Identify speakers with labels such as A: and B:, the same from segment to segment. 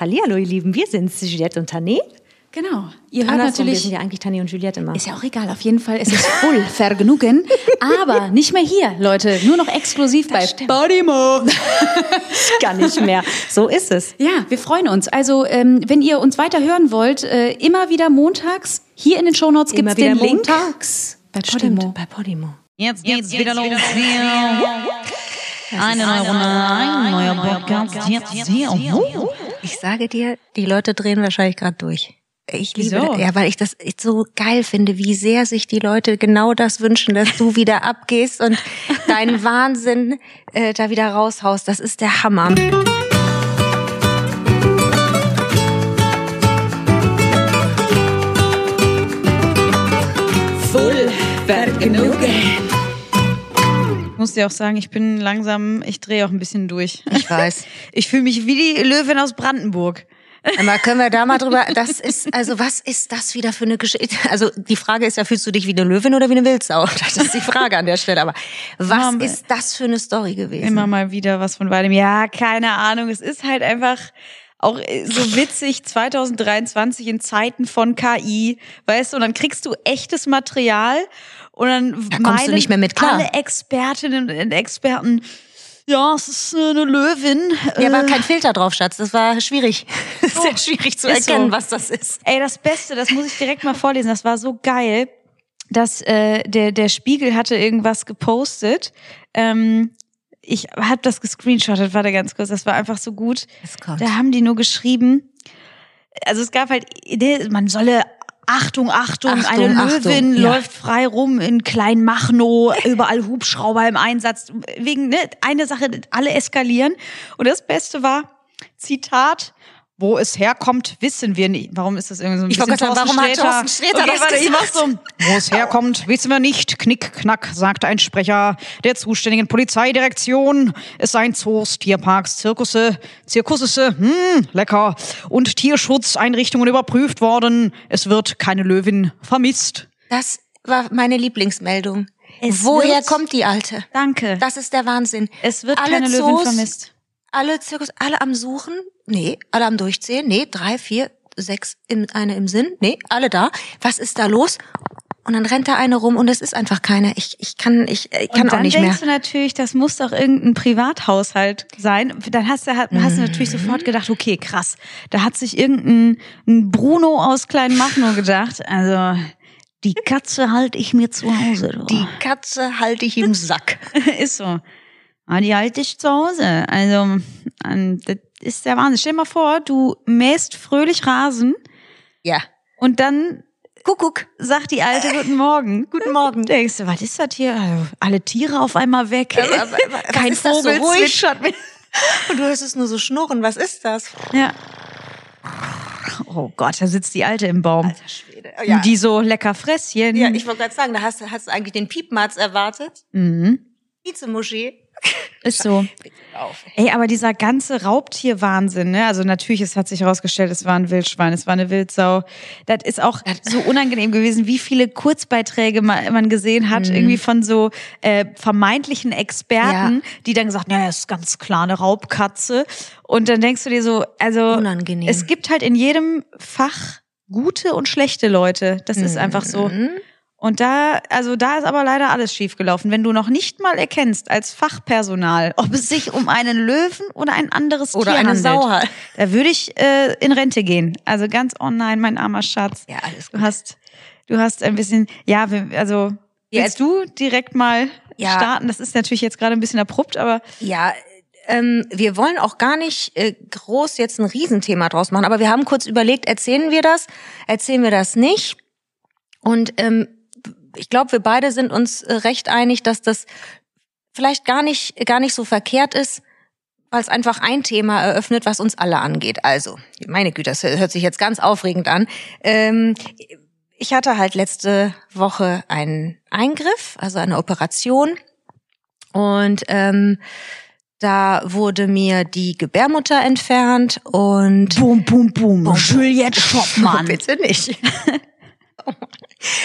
A: Hallihallo, ihr Lieben, wir sind Juliette und Tané.
B: Genau. Ihr hört
A: Andersrum, wir
B: natürlich.
A: sind ja eigentlich Tané und Juliette immer.
B: Ist ja auch egal, auf jeden Fall ist es voll Vergnügen. Aber nicht mehr hier, Leute. Nur noch exklusiv bei
A: stimmt.
B: Podimo.
A: gar nicht mehr. So ist es.
B: Ja, wir freuen uns. Also, ähm, wenn ihr uns weiter hören wollt, äh, immer wieder montags, hier in den Shownotes gibt
A: Immer
B: es den
A: wieder
B: Link.
A: montags.
B: Bei Podimo.
A: Stimmt, bei Podimo.
C: Jetzt geht's wieder los hier. Eine neue Runde, ein neuer Podcast. Jetzt hier. Oh.
A: Ich sage dir, die Leute drehen wahrscheinlich gerade durch. Ich liebe
B: Wieso?
A: das. Ja, weil ich das so geil finde, wie sehr sich die Leute genau das wünschen, dass du wieder abgehst und deinen Wahnsinn äh, da wieder raushaust. Das ist der Hammer.
B: Voll Vergnügen.
C: Ich muss dir auch sagen, ich bin langsam, ich drehe auch ein bisschen durch.
A: Ich weiß.
C: Ich fühle mich wie die Löwin aus Brandenburg.
A: Aber können wir da mal drüber, das ist, also was ist das wieder für eine Geschichte? Also die Frage ist ja, fühlst du dich wie eine Löwin oder wie eine Wildsau? Das ist die Frage an der Stelle. Aber was
C: Immer-
A: ist das für eine Story gewesen?
C: Immer mal wieder was von beidem. Ja, keine Ahnung. Es ist halt einfach auch äh, so witzig 2023 in Zeiten von KI, weißt du, und dann kriegst du echtes Material und dann
A: Da kommst du nicht mehr mit klar.
C: alle Expertinnen und Experten, ja, es ist äh, eine Löwin.
A: Ja, war
C: äh,
A: kein Filter drauf, Schatz. Das war schwierig. Sehr schwierig zu
C: ist so.
A: erkennen, was das ist.
C: Ey, das Beste, das muss ich direkt mal vorlesen. Das war so geil, dass äh, der der Spiegel hatte irgendwas gepostet. Ähm, ich habe das gescreenshottet, warte ganz kurz. Das war einfach so gut. Da haben die nur geschrieben. Also es gab halt, man solle Achtung, Achtung,
A: Achtung,
C: eine
A: Achtung,
C: Löwin
A: ja.
C: läuft frei rum in Kleinmachnow, überall Hubschrauber im Einsatz. Wegen, ne, eine Sache, alle eskalieren. Und das Beste war, Zitat, wo es herkommt, wissen wir nicht. Warum ist das irgendwie so ein
A: Ich
C: bisschen
A: sagen, warum hat Thorsten Sträter
C: okay,
A: das
C: warte, ich mach so. Wo es herkommt, wissen wir nicht. Knick, knack, sagte ein Sprecher der zuständigen Polizeidirektion. Es seien Zoos, Tierparks, Zirkusse, Zirkusse, hm, lecker, und Tierschutzeinrichtungen überprüft worden. Es wird keine Löwin vermisst.
A: Das war meine Lieblingsmeldung.
C: Es
A: Woher
C: wird-
A: kommt die Alte?
C: Danke.
A: Das ist der Wahnsinn.
C: es wird
A: alle
C: keine Löwin
A: Zoos,
C: vermisst.
A: Alle Zirkus, alle am Suchen? Nee, alle am Durchzählen? Nee, drei, vier, sechs, im, eine im Sinn? Nee, alle da. Was ist da los? Und dann rennt da eine rum und es ist einfach keine. Ich, ich kann, ich, ich kann
C: und
A: auch
C: dann
A: nicht mehr.
C: denkst du natürlich, das muss doch irgendein Privathaushalt sein. Dann hast du, hast du natürlich
A: Mhm.
C: sofort gedacht, okay, krass. Da hat sich irgendein ein Bruno aus Kleinmachnow gedacht. Also, die Katze halte ich mir zu Hause. Du.
A: Die Katze halte ich im Sack.
C: ist so. Ah, die halte ich zu Hause. Also, ähm, das ist der Wahnsinn. Stell dir mal vor, du mähst fröhlich Rasen
A: Ja.
C: und dann
A: Kuckuck.
C: sagt die Alte Guten Morgen.
A: Guten Morgen.
C: Denkst du, was ist das hier? Also, alle Tiere auf einmal weg.
A: aber- aber- was
C: Kein
A: so
C: Vogel
A: ruhig?
C: zwitschert.
A: Und du hörst es nur so schnurren. Was ist das?
C: Ja. Oh Gott, da sitzt die Alte im Baum.
A: Schwede. Ja.
C: Und die so lecker Fresschen.
A: ja, ich wollte gerade sagen, da hast, du- hast du eigentlich den Piepmatz erwartet.
C: mhm.
A: Vizemoschee.
C: Ist so. Ey, aber dieser ganze Raubtierwahnsinn, ne? Also natürlich, es hat sich herausgestellt, es war ein Wildschwein, es war eine Wildsau. Das ist auch so unangenehm gewesen, wie viele Kurzbeiträge man, gesehen hat, irgendwie von so äh, vermeintlichen Experten,
A: Ja.
C: die dann gesagt, naja, ist ganz klar eine Raubkatze. Und dann denkst du dir so, also
A: Unangenehm.
C: es gibt halt in jedem Fach gute und schlechte Leute. Das ist einfach so.
A: Mhm.
C: Und da, also da ist aber leider alles schiefgelaufen. Wenn du noch nicht mal erkennst als Fachpersonal, ob es sich um einen Löwen oder ein anderes
A: Oder
C: Tier
A: eine
C: handelt,
A: Sau halt.
C: da würde ich äh, in Rente gehen. Also ganz online, mein armer Schatz.
A: Ja, alles
C: Du hast, du hast ein bisschen, ja, also willst du direkt mal
A: Ja.
C: starten? Das ist natürlich jetzt gerade ein bisschen abrupt, aber
A: Ja, ähm, wir wollen auch gar nicht äh, groß jetzt ein Riesenthema draus machen, aber wir haben kurz überlegt, erzählen wir das, erzählen wir das nicht? Und ähm, ich glaube, wir beide sind uns äh, recht einig, dass das vielleicht gar nicht, gar nicht so verkehrt ist, weil es einfach ein Thema eröffnet, was uns alle angeht. Also, meine Güte, das hört sich jetzt ganz aufregend an. Ähm, ich hatte halt letzte Woche einen Eingriff, also eine Operation. Und ähm, da wurde mir die Gebärmutter entfernt und
C: boom, boom, boom. Juliette Schoppmann.
A: bitte nicht.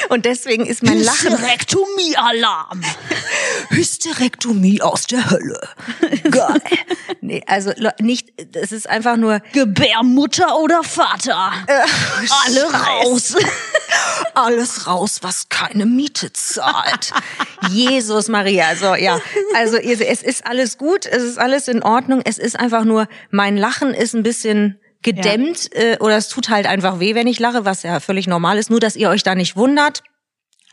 A: Und deswegen ist mein Lachen
D: Hysterektomie-Alarm.
A: Hysterektomie aus der Hölle. Geil. Nee, also nicht, es ist einfach nur
D: Gebärmutter oder Vater? Alle raus.
A: alles raus, was keine Miete zahlt. Jesus Maria, so ja. Also ihr- es ist alles gut, es ist alles in Ordnung. Es ist einfach nur, mein Lachen ist ein bisschen gedämmt äh, oder es tut halt einfach weh, wenn ich lache, was ja völlig normal ist. Nur, dass ihr euch da nicht wundert.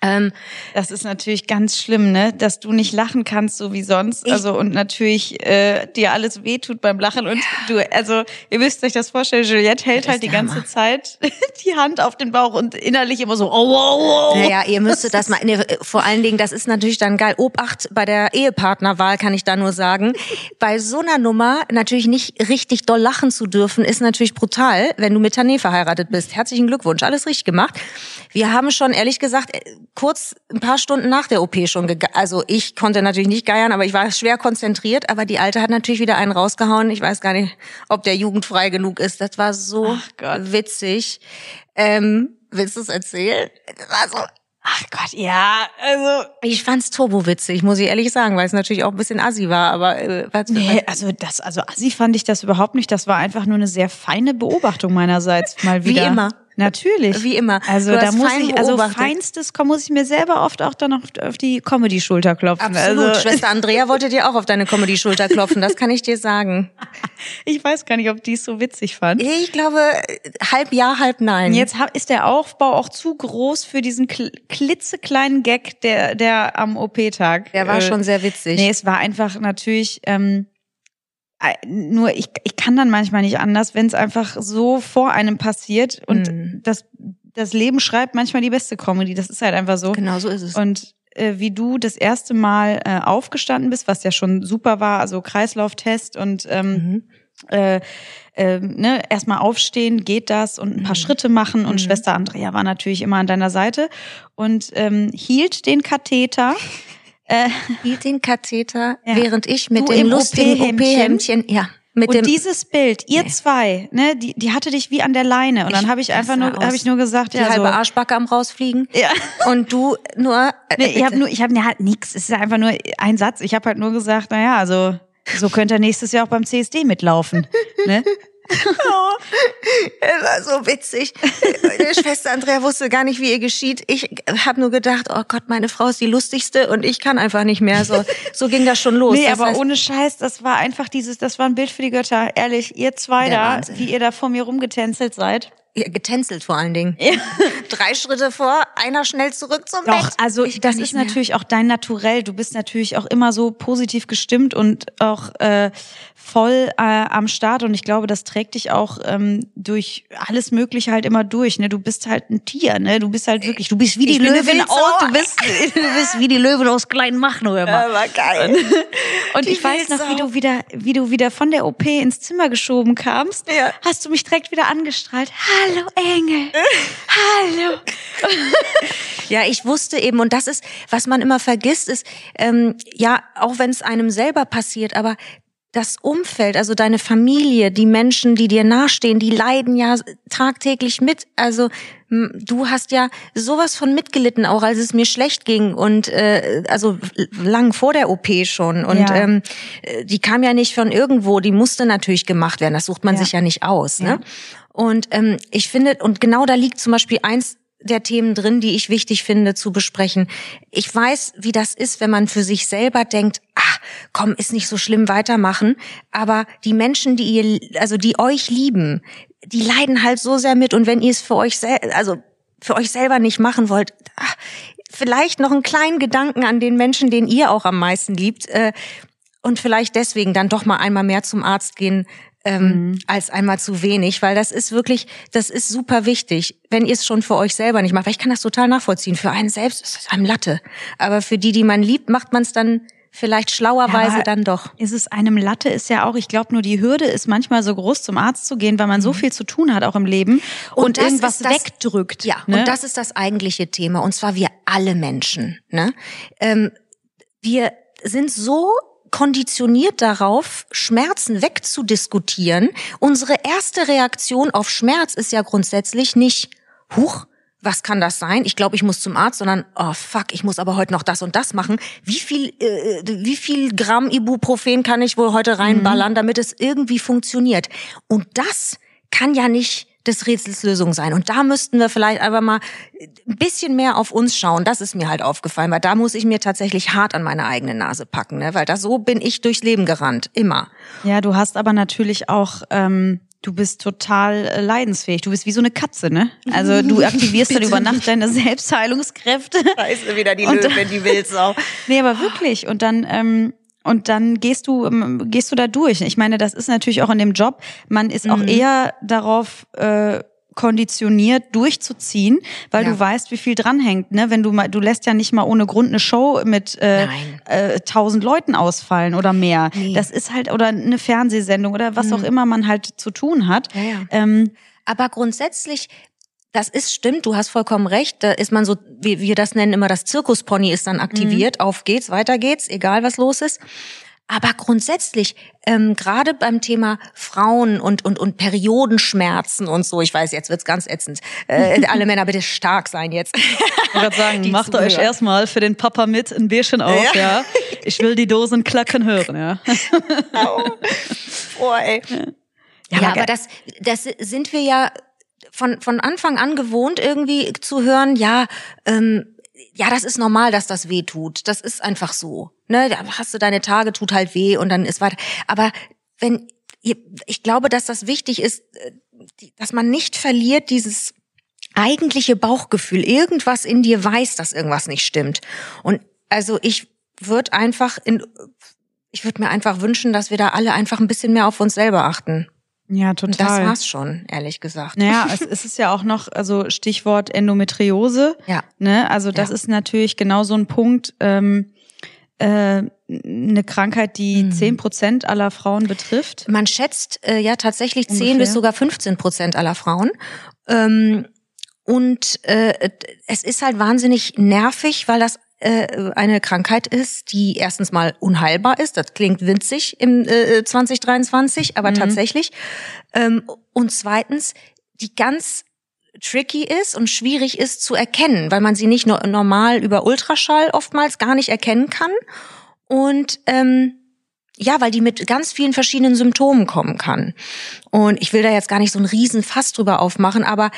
A: Ähm,
C: Das ist natürlich ganz schlimm, ne? Dass du nicht lachen kannst, so wie sonst.
A: Ich-
C: also und natürlich äh, dir alles wehtut beim Lachen. Und du, also ihr müsst euch das vorstellen, Juliette hält halt die ganze
A: Hammer.
C: Zeit die Hand auf den Bauch und innerlich immer so, oh, oh, oh.
A: Naja, ihr müsstet das mal, nee, vor allen Dingen, das ist natürlich dann geil. Obacht bei der Ehepartnerwahl kann ich da nur sagen. Bei so einer Nummer natürlich nicht richtig doll lachen zu dürfen, ist natürlich brutal, wenn du mit Tané verheiratet bist. Herzlichen Glückwunsch, alles richtig gemacht. Wir haben schon, ehrlich gesagt, äh, kurz ein paar Stunden nach der OP schon, gege- also ich konnte natürlich nicht geiern, aber ich war schwer konzentriert, aber die Alte hat natürlich wieder einen rausgehauen. Ich weiß gar nicht, ob der jugendfrei genug ist. Das war so witzig. Ähm, willst du es erzählen? Das war so,
C: Ach Gott, ja, also.
A: ich fand's turbowitzig, muss ich ehrlich sagen, weil es natürlich auch ein bisschen assi war, aber äh, was,
C: Nee, also das, also Assi fand ich das überhaupt nicht. Das war einfach nur eine sehr feine Beobachtung meinerseits mal
A: Wie
C: wieder.
A: immer.
C: Natürlich.
A: Wie immer.
C: Also da muss ich, also
A: beobachtet.
C: feinstes muss ich mir selber oft auch dann noch auf die Comedy-Schulter klopfen.
A: Absolut.
C: Also,
A: Schwester Andrea wollte dir auch auf deine Comedy-Schulter klopfen, das kann ich dir sagen.
C: ich weiß gar nicht, ob die es so witzig fand.
A: Ich glaube, halb ja, halb nein.
C: Jetzt ist der Aufbau auch zu groß für diesen kl klitzekleinen Gag, der, der am OP-Tag.
A: Der war
C: äh,
A: schon sehr witzig.
C: Nee, es war einfach natürlich, ähm, äh, nur ich, ich kann dann manchmal nicht anders, wenn es einfach so vor einem passiert und
A: Mhm.
C: das, das Leben schreibt manchmal die beste Comedy. Das ist halt einfach so.
A: Genau so ist es.
C: Und äh, wie du das erste Mal äh, aufgestanden bist, was ja schon super war, also Kreislauftest und ähm,
A: Mhm.
C: äh, äh, ne, erstmal aufstehen, geht das und ein paar
A: Mhm.
C: Schritte machen und
A: Mhm.
C: Schwester Andrea war natürlich immer an deiner Seite und ähm, hielt den Katheter. Äh,
A: Hielt den Katheter,
C: Ja.
A: während ich mit
C: Du
A: dem lustigen
C: OP-Hemdchen.
A: OP-Hemdchen, ja, mit
C: und
A: dem
C: dieses Bild, ihr
A: Nee.
C: zwei, ne, die, die hatte dich wie an der Leine und dann habe ich einfach nur, habe ich nur gesagt,
A: die
C: ja,
A: halbe
C: so,
A: Arschbacke am rausfliegen
C: ja.
A: und du nur äh,
C: Nee, ich habe nur, ich habe ja halt nix. Es ist einfach nur ein Satz. Ich habe halt nur gesagt, naja, also so könnte er nächstes Jahr auch beim CSD mitlaufen. Ne?
A: Es war so witzig. Meine Schwester Andrea wusste gar nicht, wie ihr geschieht. Ich habe nur gedacht, oh Gott, meine Frau ist die lustigste und ich kann einfach nicht mehr. So, so ging das schon los.
C: Nee,
A: Das
C: aber
A: heißt,
C: ohne Scheiß, das war einfach dieses, das war ein Bild für die Götter. Ehrlich, ihr zwei da,
A: Wahnsinn.
C: wie ihr da vor mir rumgetänzelt seid.
A: Ja, getänzelt vor allen Dingen. Drei Schritte vor, einer schnell zurück zum
C: Doch,
A: Bett.
C: also
A: Ich
C: das ist
A: mehr.
C: natürlich auch dein Naturell. Du bist natürlich auch immer so positiv gestimmt und auch äh, voll äh, am Start. Und ich glaube, das trägt dich auch ähm, durch alles Mögliche halt immer durch. Ne? Du bist halt ein Tier, ne? Du bist halt wirklich, du bist wie die
A: Ich
C: Löwin aus, du bist, du bist wie die Löwin aus Kleinmachnow immer.
A: Aber geil.
C: Und
A: die
C: ich weiß noch, wie du wieder, wie du wieder von der OP ins Zimmer geschoben kamst.
A: Ja.
C: Hast du mich direkt wieder angestrahlt. Hallo Engel. Hallo.
A: Ja, ich wusste eben, und das ist, was man immer vergisst, ist, ähm, ja, auch wenn es einem selber passiert, aber das Umfeld, also deine Familie, die Menschen, die dir nahestehen, die leiden ja tagtäglich mit. Also du hast ja sowas von mitgelitten, auch als es mir schlecht ging und äh, also lang vor der OP schon. Und
C: Ja.
A: ähm, äh, die kam ja nicht von irgendwo, die musste natürlich gemacht werden. Das sucht man
C: Ja.
A: sich ja nicht aus. Ne? Und ähm, ich finde, und genau da liegt zum Beispiel eins der Themen drin, die ich wichtig finde zu besprechen. Ich weiß, wie das ist, wenn man für sich selber denkt, ah, komm, ist nicht so schlimm, weitermachen. Aber die Menschen, die ihr, also die euch lieben, die leiden halt so sehr mit. Und wenn ihr es für euch sel also für euch selber nicht machen wollt, ah, vielleicht noch einen kleinen Gedanken an den Menschen, den ihr auch am meisten liebt. Äh, und vielleicht deswegen dann doch mal einmal mehr zum Arzt gehen ähm, als einmal zu wenig, weil das ist wirklich, das ist super wichtig, wenn ihr es schon für euch selber nicht macht. Weil ich kann das total nachvollziehen. Für einen selbst ist es einem Latte, aber für die, die man liebt, macht man es dann vielleicht schlauerweise
C: aber
A: dann doch.
C: Ist es einem Latte, ist ja auch, ich glaube nur die Hürde ist manchmal so groß zum Arzt zu gehen, weil man so viel zu tun hat auch im Leben und,
A: Mhm. das
C: irgendwas
A: das-
C: wegdrückt.
A: Ja,
C: ne?
A: und das ist das eigentliche Thema. Und zwar wir alle Menschen. Ne? Ähm, wir sind so konditioniert darauf, Schmerzen wegzudiskutieren. Unsere erste Reaktion auf Schmerz ist ja grundsätzlich nicht, huch, was kann das sein? Ich glaube, ich muss zum Arzt, sondern oh fuck, ich muss aber heute noch das und das machen. Wie viel, äh, wie viel Gramm Ibuprofen kann ich wohl heute reinballern, damit es irgendwie funktioniert? Und das kann ja nicht des Rätsels Lösung sein. Und da müssten wir vielleicht einfach mal ein bisschen mehr auf uns schauen. Das ist mir halt aufgefallen, weil da muss ich mir tatsächlich hart an meine eigene Nase packen, ne? weil da so bin ich durchs Leben gerannt, immer.
C: Ja, du hast aber natürlich auch ähm, du bist total äh, leidensfähig. Du bist wie so eine Katze, ne? Also du aktivierst dann über Nacht deine Selbstheilungskräfte.
A: Scheiße, wieder die Löwin, die Wildsau.
C: Nee, aber wirklich. Und dann ähm, und dann gehst du ähm, gehst du da durch. Ich meine, das ist natürlich auch in dem Job. Man ist auch
A: Mhm.
C: eher darauf äh, konditioniert durchzuziehen, weil
A: Ja.
C: du weißt, wie viel dranhängt. Ne? Wenn du mal, du lässt ja nicht mal ohne Grund eine Show mit äh, äh, tausend Leuten ausfallen oder mehr.
A: Nee. Mhm.
C: Das ist halt oder eine Fernsehsendung oder was auch immer man halt zu tun hat.
A: Ja, ja.
C: Ähm,
A: Aber grundsätzlich, das ist stimmt, du hast vollkommen recht. Da ist man so, wie wir das nennen, immer das Zirkuspony ist dann aktiviert. Auf geht's, weiter geht's, egal was los ist. Aber grundsätzlich, ähm, gerade beim Thema Frauen und, und, und Periodenschmerzen und so, ich weiß, jetzt wird's ganz ätzend. Äh, alle Männer bitte stark sein jetzt.
C: Ich wollte sagen, macht euch
A: zuhören.
C: erstmal für den Papa mit ein Bierchen auf,
A: Ja.
C: ja. Ich will die Dosen klacken hören, ja.
A: Oh, ey. Ja,
C: aber
A: aber das, das sind wir ja von, von Anfang an gewohnt, irgendwie zu hören, ja, ähm, ja, das ist normal, dass das weh tut. Das ist einfach so. Ne, da hast du deine Tage, tut halt weh und dann ist weiter. Aber wenn, ich glaube, dass das wichtig ist, äh, dass man nicht verliert dieses eigentliche Bauchgefühl. Irgendwas in dir weiß, dass irgendwas nicht stimmt. Und also ich würde einfach in, ich würde mir einfach wünschen, dass wir da alle einfach ein bisschen mehr auf uns selber achten.
C: Ja,
A: Und das war's schon, ehrlich gesagt.
C: Naja, es, ist ja auch noch, also Stichwort Endometriose.
A: Ja.
C: Ne? Also das
A: Ja.
C: ist natürlich genau so ein Punkt, ähm, äh, eine Krankheit, die
A: Mhm.
C: zehn Prozent aller Frauen betrifft.
A: Man schätzt äh, ja tatsächlich 10
C: Ungefähr.
A: bis sogar 15 Prozent aller Frauen. Ähm, und äh, es ist halt wahnsinnig nervig, weil das äh, eine Krankheit ist, die erstens mal unheilbar ist. Das klingt winzig im äh, 2023, aber tatsächlich. Ähm, und zweitens, die ganz tricky ist und schwierig ist zu erkennen, weil man sie nicht nur normal über Ultraschall oftmals gar nicht erkennen kann. Und ähm, ja, weil die mit ganz vielen verschiedenen Symptomen kommen kann. Und ich will da jetzt gar nicht so einen riesen Fass drüber aufmachen, aber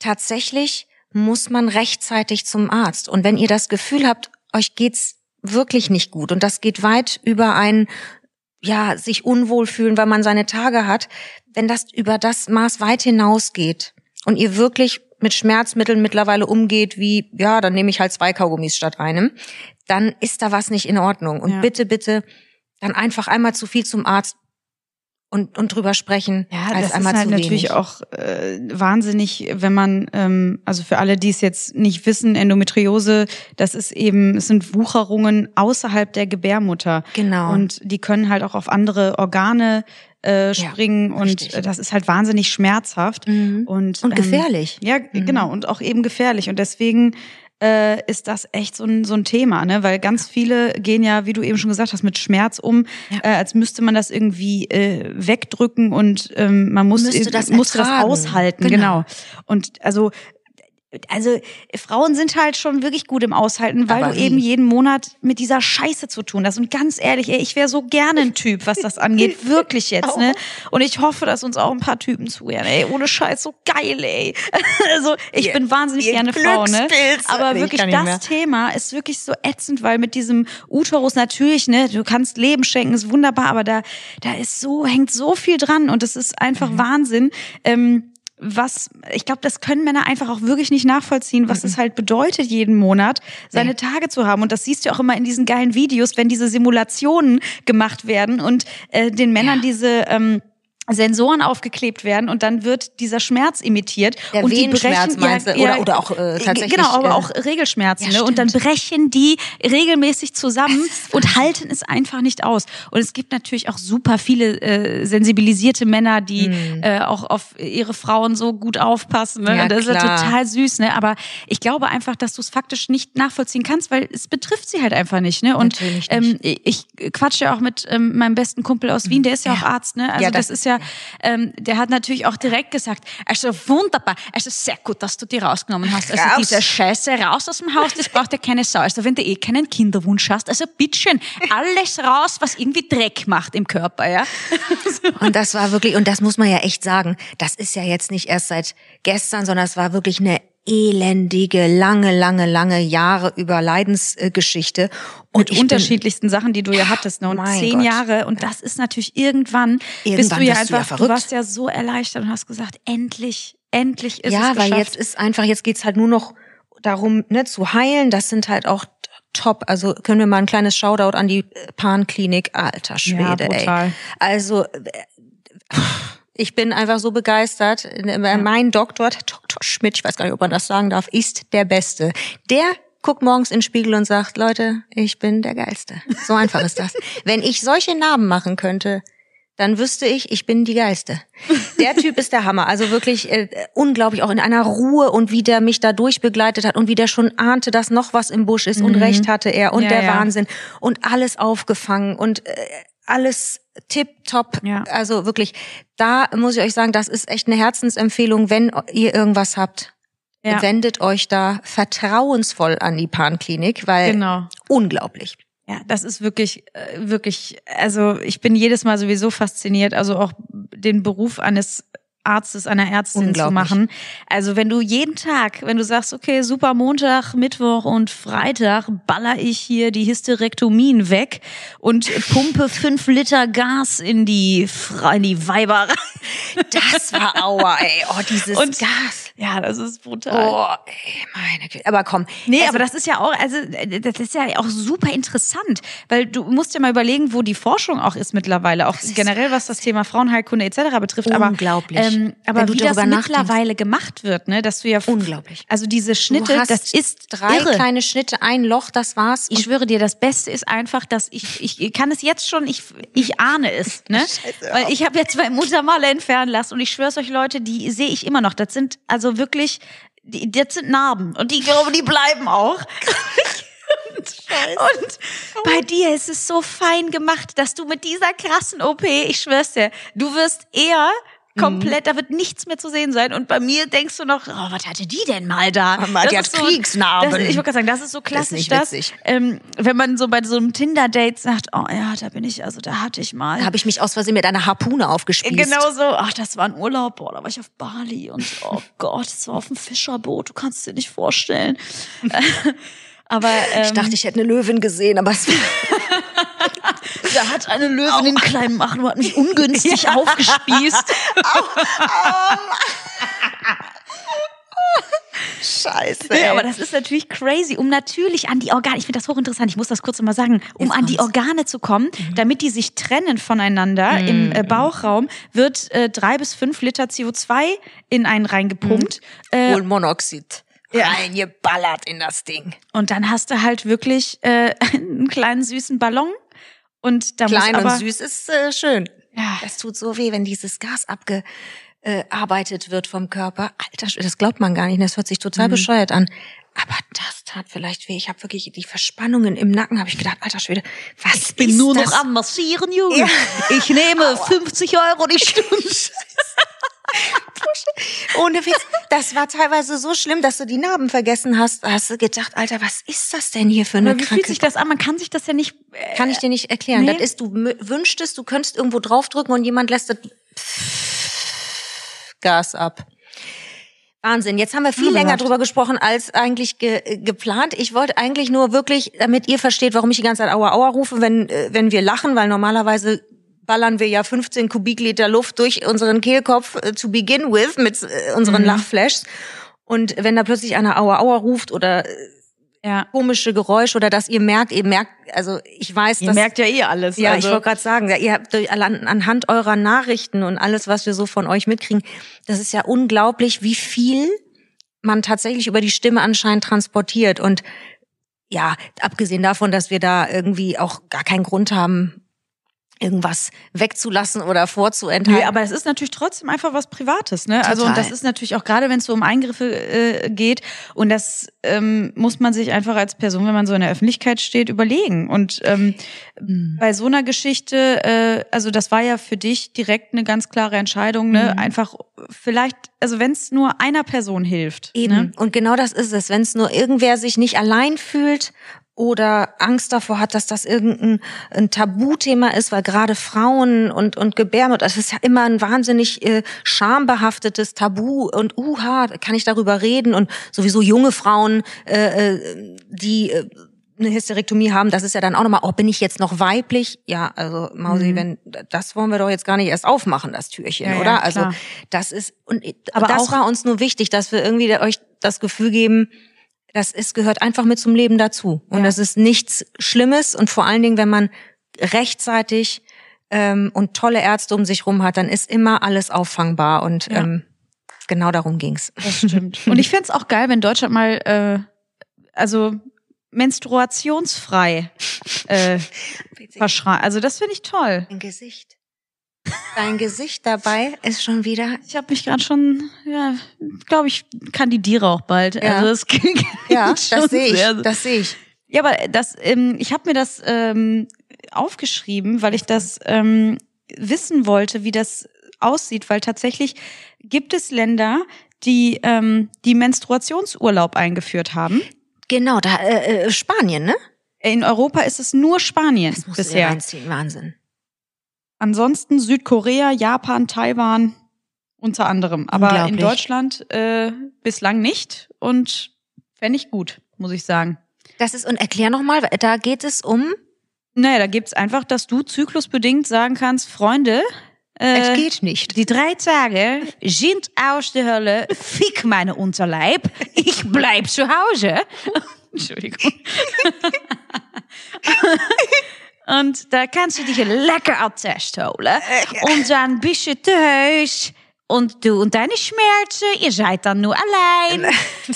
A: tatsächlich muss man rechtzeitig zum Arzt. Und wenn ihr das Gefühl habt, euch geht's wirklich nicht gut und das geht weit über ein ja, sich unwohl fühlen, weil man seine Tage hat, wenn das über das Maß weit hinausgeht und ihr wirklich mit Schmerzmitteln mittlerweile umgeht, wie, ja, dann nehme ich halt zwei Kaugummis statt einem, dann ist da was nicht in Ordnung. Und
C: Ja.
A: bitte, bitte, dann einfach einmal zu viel zum Arzt und, und drüber sprechen,
C: Ja,
A: als
C: das
A: einmal
C: ist halt natürlich
A: wenig.
C: auch äh, wahnsinnig, wenn man, ähm, also für alle, die es jetzt nicht wissen, Endometriose, das ist eben, es sind Wucherungen außerhalb der Gebärmutter.
A: Genau.
C: Und die können halt auch auf andere Organe äh, springen und
A: richtig.
C: äh, das ist halt wahnsinnig schmerzhaft
A: Mhm.
C: und,
A: Und
C: ähm,
A: gefährlich.
C: ja, g- genau, und auch eben gefährlich. Und deswegen äh, ist das echt so ein, so ein Thema, ne? Weil ganz viele gehen ja, wie du eben schon gesagt hast, mit Schmerz um,
A: Ja.
C: äh, als müsste man das irgendwie äh, wegdrücken und ähm, man muss,
A: Müsste das
C: musste das aushalten,
A: Genau.
C: genau. Und also also Frauen sind halt schon wirklich gut im Aushalten, weil
A: Aber
C: du eben jeden Monat mit dieser Scheiße zu tun hast. Und ganz ehrlich, ey, ich wäre so gerne ein Typ, was das angeht. Wirklich jetzt, ne? Und ich hoffe, dass uns auch ein paar Typen zuhören. Ey, ohne Scheiß, so geil, ey. Also ich
A: Ihr-
C: bin wahnsinnig gerne Frau, ne? Aber
A: Nee, ich
C: wirklich,
A: nicht mehr.
C: das Thema ist wirklich so ätzend, weil mit diesem Uterus natürlich, ne, du kannst Leben schenken, ist wunderbar, aber da, da ist so, hängt so viel dran und es ist einfach
A: Mhm.
C: Wahnsinn. Ähm, was, ich glaube, das können Männer einfach auch wirklich nicht nachvollziehen, was es halt bedeutet, jeden Monat seine. Tage zu haben. Und das siehst du auch immer in diesen geilen Videos, wenn diese Simulationen gemacht werden und äh, den Männern
A: Ja.
C: diese ähm, Sensoren aufgeklebt werden und dann wird dieser Schmerz imitiert.
A: Der
C: und die brechen,
A: meinst du? Oder- oder auch, äh, tatsächlich,
C: Genau, aber
A: äh,
C: auch Regelschmerzen.
A: Ja,
C: ne? Und dann brechen die regelmäßig zusammen und halten es einfach nicht aus. Und es gibt natürlich auch super viele äh, sensibilisierte Männer, die äh, auch auf ihre Frauen so gut aufpassen. Ne?
A: Mhm. Ja,
C: und das ist ja
A: klar.
C: total süß. Ne? Aber ich glaube einfach, dass du es faktisch nicht nachvollziehen kannst, weil es betrifft sie halt einfach nicht. Ne? Und
A: Natürlich
C: ähm, ich quatsche ja auch mit ähm, meinem besten Kumpel aus Wien, der ist ja, auch
A: Ja.
C: Arzt. Ne? Also
A: Ja,
C: das,
A: das-
C: ist ja, der, ähm, der hat natürlich auch direkt gesagt, also wunderbar, also sehr gut, dass du die rausgenommen hast. Also
A: Raus.
C: diese Scheiße raus aus dem Haus, das braucht ja keine Sau. Also wenn du eh keinen Kinderwunsch hast, also bitteschön, alles raus, was irgendwie Dreck macht im Körper, ja.
A: Und das war wirklich, und das muss man ja echt sagen, das ist ja jetzt nicht erst seit gestern, sondern es war wirklich eine elendige, lange, lange, lange Jahre über Leidensgeschichte. Und
C: Mit
A: ich bin-
C: unterschiedlichsten Sachen, die du ja hattest, ne? Und zehn
A: Gott.
C: Jahre. Und das ist natürlich irgendwann, bist
A: Irgendwann
C: du ja
A: wirst du ja
C: einfach, du warst ja so erleichtert und hast gesagt, endlich, endlich ist
A: ja,
C: es
A: weil
C: geschafft.
A: jetzt ist einfach, jetzt geht's halt nur noch darum, ne, zu heilen. Das sind halt auch top. Also können wir mal ein kleines Shoutout an die äh, Pan-Klinik. Alter Schwede,
C: brutal.
A: ey. Also äh, ich bin einfach so begeistert. Mein Doktor, Dr. Schmidt, ich weiß gar nicht, ob man das sagen darf, ist der Beste. Der guckt morgens in den Spiegel und sagt, Leute, ich bin der Geilste. So einfach ist das. Wenn ich solche Narben machen könnte, dann wüsste ich, ich bin die Geilste. Der Typ ist der Hammer. Also wirklich äh, unglaublich, auch in einer Ruhe und wie der mich da durchbegleitet hat und wie der schon ahnte, dass noch was im Busch ist und recht hatte er und
C: Ja,
A: der
C: ja.
A: Wahnsinn und alles aufgefangen und äh, alles tipptopp.
C: Ja.
A: Also wirklich, da muss ich euch sagen, das ist echt eine Herzensempfehlung, wenn ihr irgendwas habt.
C: Ja.
A: Wendet euch da vertrauensvoll an die Pan-Klinik, weil
C: Genau.
A: unglaublich.
C: Ja, das ist wirklich, äh, wirklich, also ich bin jedes Mal sowieso fasziniert, also auch den Beruf eines Arztes, einer Ärztin zu machen. Also wenn du jeden Tag, wenn du sagst, okay, super Montag, Mittwoch und Freitag baller ich hier die Hysterektomien weg und pumpe fünf Liter Gas in die, in die Weiber.
A: Das war aua, ey. Oh, dieses
C: Und-
A: Gas.
C: Ja, das ist brutal.
A: Oh, ey, meine Güte. Aber komm.
C: Nee,
A: also,
C: aber das ist ja auch, also äh, das ist ja auch super interessant, weil du musst ja mal überlegen, wo die Forschung auch ist mittlerweile, auch generell was das Thema Frauenheilkunde etc. betrifft.
A: Unglaublich.
C: Aber, ähm, aber
A: Wenn du
C: wie das mittlerweile gemacht wird, ne, dass du ja
A: Unglaublich.
C: Also diese Schnitte, das ist
A: drei
C: irre.
A: kleine Schnitte, ein Loch, das war's.
C: Ich schwöre dir, das Beste ist einfach, dass ich, ich, kann es jetzt schon, ich, ich ahne es, ne? Weil ich habe jetzt zwei Muttermale entfernen lassen und ich schwöre es euch Leute, die sehe ich immer noch. Das sind also wirklich, die, das sind Narben und die glaube, die bleiben auch. Und bei dir ist es so fein gemacht, dass du mit dieser krassen OP, ich schwör's dir, du wirst eher komplett, da wird nichts mehr zu sehen sein. Und bei mir denkst du noch, oh, was hatte die denn mal da?
A: Mama, die hat
C: ist
A: Kriegsnarben.
C: Das, ich wollte gerade sagen, das ist so
A: Das ist
C: klassisch, dass, ähm, wenn man so bei so einem Tinder-Date sagt, oh ja, da bin ich, also da hatte ich mal.
A: Da habe ich mich aus Versehen mit einer Harpune aufgespießt.
C: Genau so, ach, das war ein Urlaub, boah, da war ich auf Bali und oh Gott, das war auf dem Fischerboot, du kannst dir nicht vorstellen. Aber ähm,
A: Ich dachte, ich hätte eine Löwin gesehen, aber es
C: da hat eine Löwin den kleinen Machen und hat mich ungünstig aufgespießt.
A: scheiße. Ey.
C: aber das ist natürlich crazy, um natürlich an die Organe, ich finde das hochinteressant, ich muss das kurz nochmal sagen, um an die. Organe zu kommen, damit die sich trennen voneinander im äh, Bauchraum, wird äh, drei bis fünf Liter CO2 in einen reingepumpt. Äh,
A: Kohlenmonoxid reingeballert in das Ding.
C: und dann hast du halt wirklich äh, einen kleinen süßen Ballon. Und da
A: Klein
C: muss aber,
A: und süß ist äh, schön.
C: Ja.
A: Das tut so weh, wenn dieses Gas abgearbeitet wird vom Körper. Alter, Schwede, das glaubt man gar nicht. Das hört sich
C: Mhm.
A: total bescheuert an. Aber das tat vielleicht weh. Ich habe wirklich die Verspannungen im Nacken. Habe ich gedacht, Alter Schwede, was
C: bin
A: ist
C: nur
A: das?
C: noch am Massieren, Junge.
A: Ja.
C: Ich nehme 50 Euro die Stunde.
A: Ohne Witz. Das war teilweise so schlimm, dass du die Narben vergessen hast. Hast du gedacht, Alter, was ist das denn hier für eine
C: Aber wie fühlt sich das an? Man kann sich das ja nicht. Äh,
A: Kann ich dir nicht erklären.
C: Nee.
A: Das ist, du wünschtest, du könntest irgendwo draufdrücken und jemand lässt das Gas ab. Wahnsinn. Jetzt haben wir viel länger drüber gesprochen als eigentlich ge äh, geplant. Ich wollte eigentlich nur wirklich, damit ihr versteht, warum ich die ganze Zeit Aua Aua rufe, wenn, äh, wenn wir lachen, weil normalerweise ballern wir ja 15 Kubikliter Luft durch unseren Kehlkopf äh, to begin with mit äh, unseren Lachflashs. Und wenn da plötzlich einer Aua Aua ruft oder äh,
C: ja.
A: komische Geräusche oder dass ihr merkt, ihr merkt, also ich weiß,
C: Ihr
A: dass
C: merkt ja eh alles.
A: ja,
C: also.
A: ich wollte gerade sagen, ja, ihr habt durch, anhand eurer Nachrichten und alles, was wir so von euch mitkriegen, das ist ja unglaublich, wie viel man tatsächlich über die Stimme anscheinend transportiert. Und ja, abgesehen davon, dass wir da irgendwie auch gar keinen Grund haben, irgendwas wegzulassen oder vorzuenthalten.
C: Nö, aber es ist natürlich trotzdem einfach was Privates, ne? Also und
A: Total.
C: das ist natürlich auch gerade, wenn es so um Eingriffe äh, geht und das ähm, muss man sich einfach als Person, wenn man so in der Öffentlichkeit steht, überlegen. Und ähm, bei so einer Geschichte, äh, also das war ja für dich direkt eine ganz klare Entscheidung, ne? Einfach vielleicht, also wenn es nur einer Person hilft,
A: Eben.
C: Ne?
A: Und genau das ist es. Wenn es nur irgendwer sich nicht allein fühlt oder Angst davor hat, dass das irgendein ein Tabuthema ist, weil gerade Frauen und, und Gebärmutter, das ist ja immer ein wahnsinnig äh, schambehaftetes Tabu und uha, kann ich darüber reden und sowieso junge Frauen, äh, äh, die äh, eine Hysterektomie haben, das ist ja dann auch nochmal, oh, bin ich jetzt noch weiblich? Ja, also Mausi, wenn das wollen wir doch jetzt gar nicht erst aufmachen, das Türchen,
C: Ja, ja,
A: oder? also
C: klar.
A: das ist und
C: Aber
A: aber das
C: auch-
A: war uns nur wichtig, dass wir irgendwie euch das Gefühl geben, das ist gehört einfach mit zum Leben dazu und
C: Ja.
A: das ist nichts Schlimmes und vor allen Dingen, wenn man rechtzeitig ähm, und tolle Ärzte um sich rum hat, dann ist immer alles auffangbar und
C: Ja.
A: ähm, genau darum ging's.
C: Das stimmt. Und ich fänd's auch geil, wenn Deutschland mal, äh, also menstruationsfrei äh, verschreibt. Also das finde ich toll.
A: Dein Gesicht. Dein Gesicht dabei ist schon wieder.
C: Ich habe mich gerade schon, ja, glaube ich, kandidiere auch bald.
A: Ja.
C: Also das klingt
A: Ja, das sehe ich. Das sehe ich.
C: Ja, aber das, ähm, ich habe mir das ähm, aufgeschrieben, weil ich das ähm, wissen wollte, wie das aussieht, weil tatsächlich gibt es Länder, die ähm, die Menstruationsurlaub eingeführt haben.
A: Genau, da äh, äh, Spanien, ne?
C: In Europa ist es nur Spanien
A: Das musst du dir
C: bisher.
A: reinziehen, Wahnsinn.
C: Ansonsten Südkorea, Japan, Taiwan unter anderem. Aber in. Deutschland äh, bislang nicht und fände ich gut, muss ich sagen.
A: Das ist und erklär noch mal, da geht es um.
C: Naja, da gibt's einfach, dass du zyklusbedingt sagen kannst, Freunde, äh,
A: es geht nicht.
C: die drei Tage sind aus der Hölle, fick meine Unterleib, ich bleib zu Hause. Entschuldigung. Und da kannst du dich lecker Attest holen. Und dann bist du zu Hause. Und du und deine Schmerzen, ihr seid dann nur allein.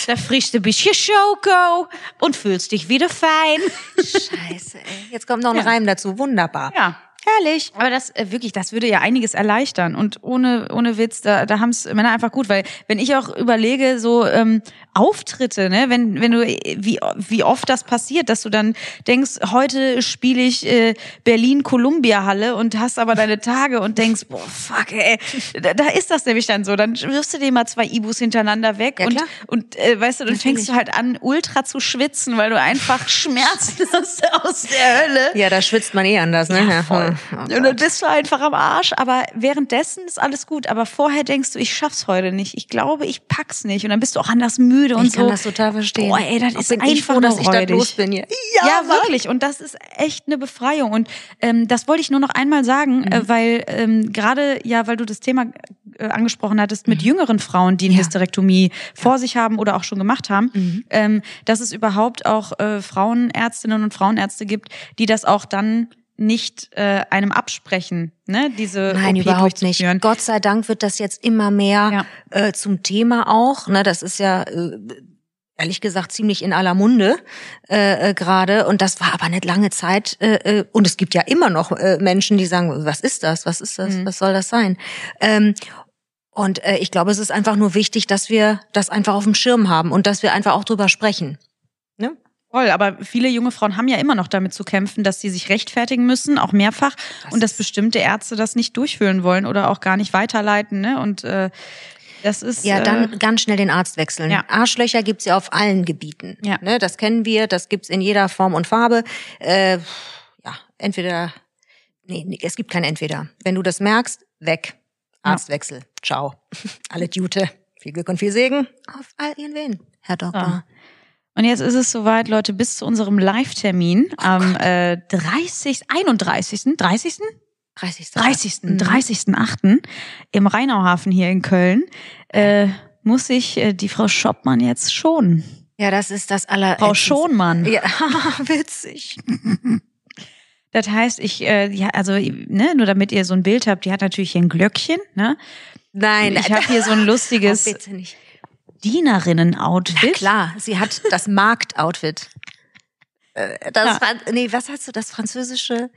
C: Da frisst du ein bisschen Schoko und fühlst dich wieder fein.
A: Scheiße, ey. Jetzt kommt noch ein Reim dazu. Wunderbar.
C: Ja.
A: Herrlich.
C: Aber das äh, wirklich, das würde ja einiges erleichtern. Und ohne, ohne Witz, da, da haben es Männer einfach gut, weil wenn ich auch überlege, so ähm, Auftritte, ne, wenn, wenn du, äh, wie, wie oft das passiert, dass du dann denkst, heute spiele ich äh, Berlin-Columbia-Halle und hast aber deine Tage und denkst, boah, fuck, ey, da, da ist das nämlich dann so. Dann wirfst du dir mal zwei Ibus hintereinander weg
A: Ja,
C: und,
A: klar.
C: und äh, weißt du, dann
A: Natürlich.
C: fängst du halt an, ultra zu schwitzen, weil du einfach Schmerzen hast aus der Hölle.
A: Ja, da schwitzt man eh anders, ne?
C: Ja, voll.
A: Oh
C: Und dann bist du einfach am Arsch, aber währenddessen ist alles gut. Aber vorher denkst du, ich schaff's heute nicht. Ich glaube, ich pack's nicht. Und dann bist du auch anders müde und
A: ich kann
C: so.
A: das total verstehen.
C: Boah, ey, das
A: Auch
C: ist
A: bin
C: einfach
A: ich froh, dass ich da los bin hier.
C: Ja, wirklich. Und das ist echt eine Befreiung. Und ähm, das wollte ich nur noch einmal sagen,
A: Mhm.
C: äh, weil ähm, gerade, ja, weil du das Thema äh, angesprochen hattest mit jüngeren Frauen, die eine
A: Mhm. Ja.
C: Hysterektomie vor sich haben oder auch schon gemacht haben,
A: Mhm.
C: ähm, dass es überhaupt auch äh, Frauenärztinnen und Frauenärzte gibt, die das auch dann nicht äh, einem absprechen, ne, diese
A: Nein,
C: OP
A: überhaupt nicht. Gott sei Dank wird das jetzt immer mehr äh, zum Thema auch. Ne, das ist ja äh, ehrlich gesagt ziemlich in aller Munde äh, äh, gerade. Und das war aber nicht lange Zeit. Äh, äh, und es gibt ja immer noch äh, Menschen, die sagen, was ist das? Was ist das? Was soll das sein? Ähm, und äh, ich glaube, es ist einfach nur wichtig, dass wir das einfach auf dem Schirm haben und dass wir einfach auch drüber sprechen. Ne?
C: Voll, aber viele junge Frauen haben ja immer noch damit zu kämpfen, dass sie sich rechtfertigen müssen, auch mehrfach,
A: Das
C: und dass bestimmte Ärzte das nicht durchführen wollen oder auch gar nicht weiterleiten. Ne? Und äh, das ist
A: Ja,
C: äh,
A: dann ganz schnell den Arzt wechseln.
C: Ja.
A: Arschlöcher gibt's ja auf allen Gebieten.
C: Ja.
A: Ne, das kennen wir, das gibt's in jeder Form und Farbe. Äh, ja, entweder, nee, nee, es gibt kein Entweder. Wenn du das merkst, weg. Arztwechsel. Ciao. Alle Jute. Viel Glück und viel Segen auf all ihren Willen, Herr Doktor.
C: Und jetzt ist es soweit, Leute, bis zu unserem Live-Termin
A: Oh
C: am äh, 30. 31. 30.
A: 30.
C: 30.
A: Mhm.
C: 30.8. im Rheinauhafen hier in Köln äh, muss ich äh, die Frau Schoppmann jetzt schonen.
A: Ja, das ist das aller.
C: Frau Schonmann.
A: Ja, witzig.
C: Das heißt, ich, äh, ja, also, ne, nur damit ihr so ein Bild habt, die hat natürlich hier ein Glöckchen, ne?
A: Nein,
C: Ich habe hier so ein lustiges
A: oh, bitte nicht.
C: Dienerinnen-Outfit.
A: Klar, sie hat das Marktoutfit. Äh, Das
C: Ja.
A: Nee, was hast du? Das französische?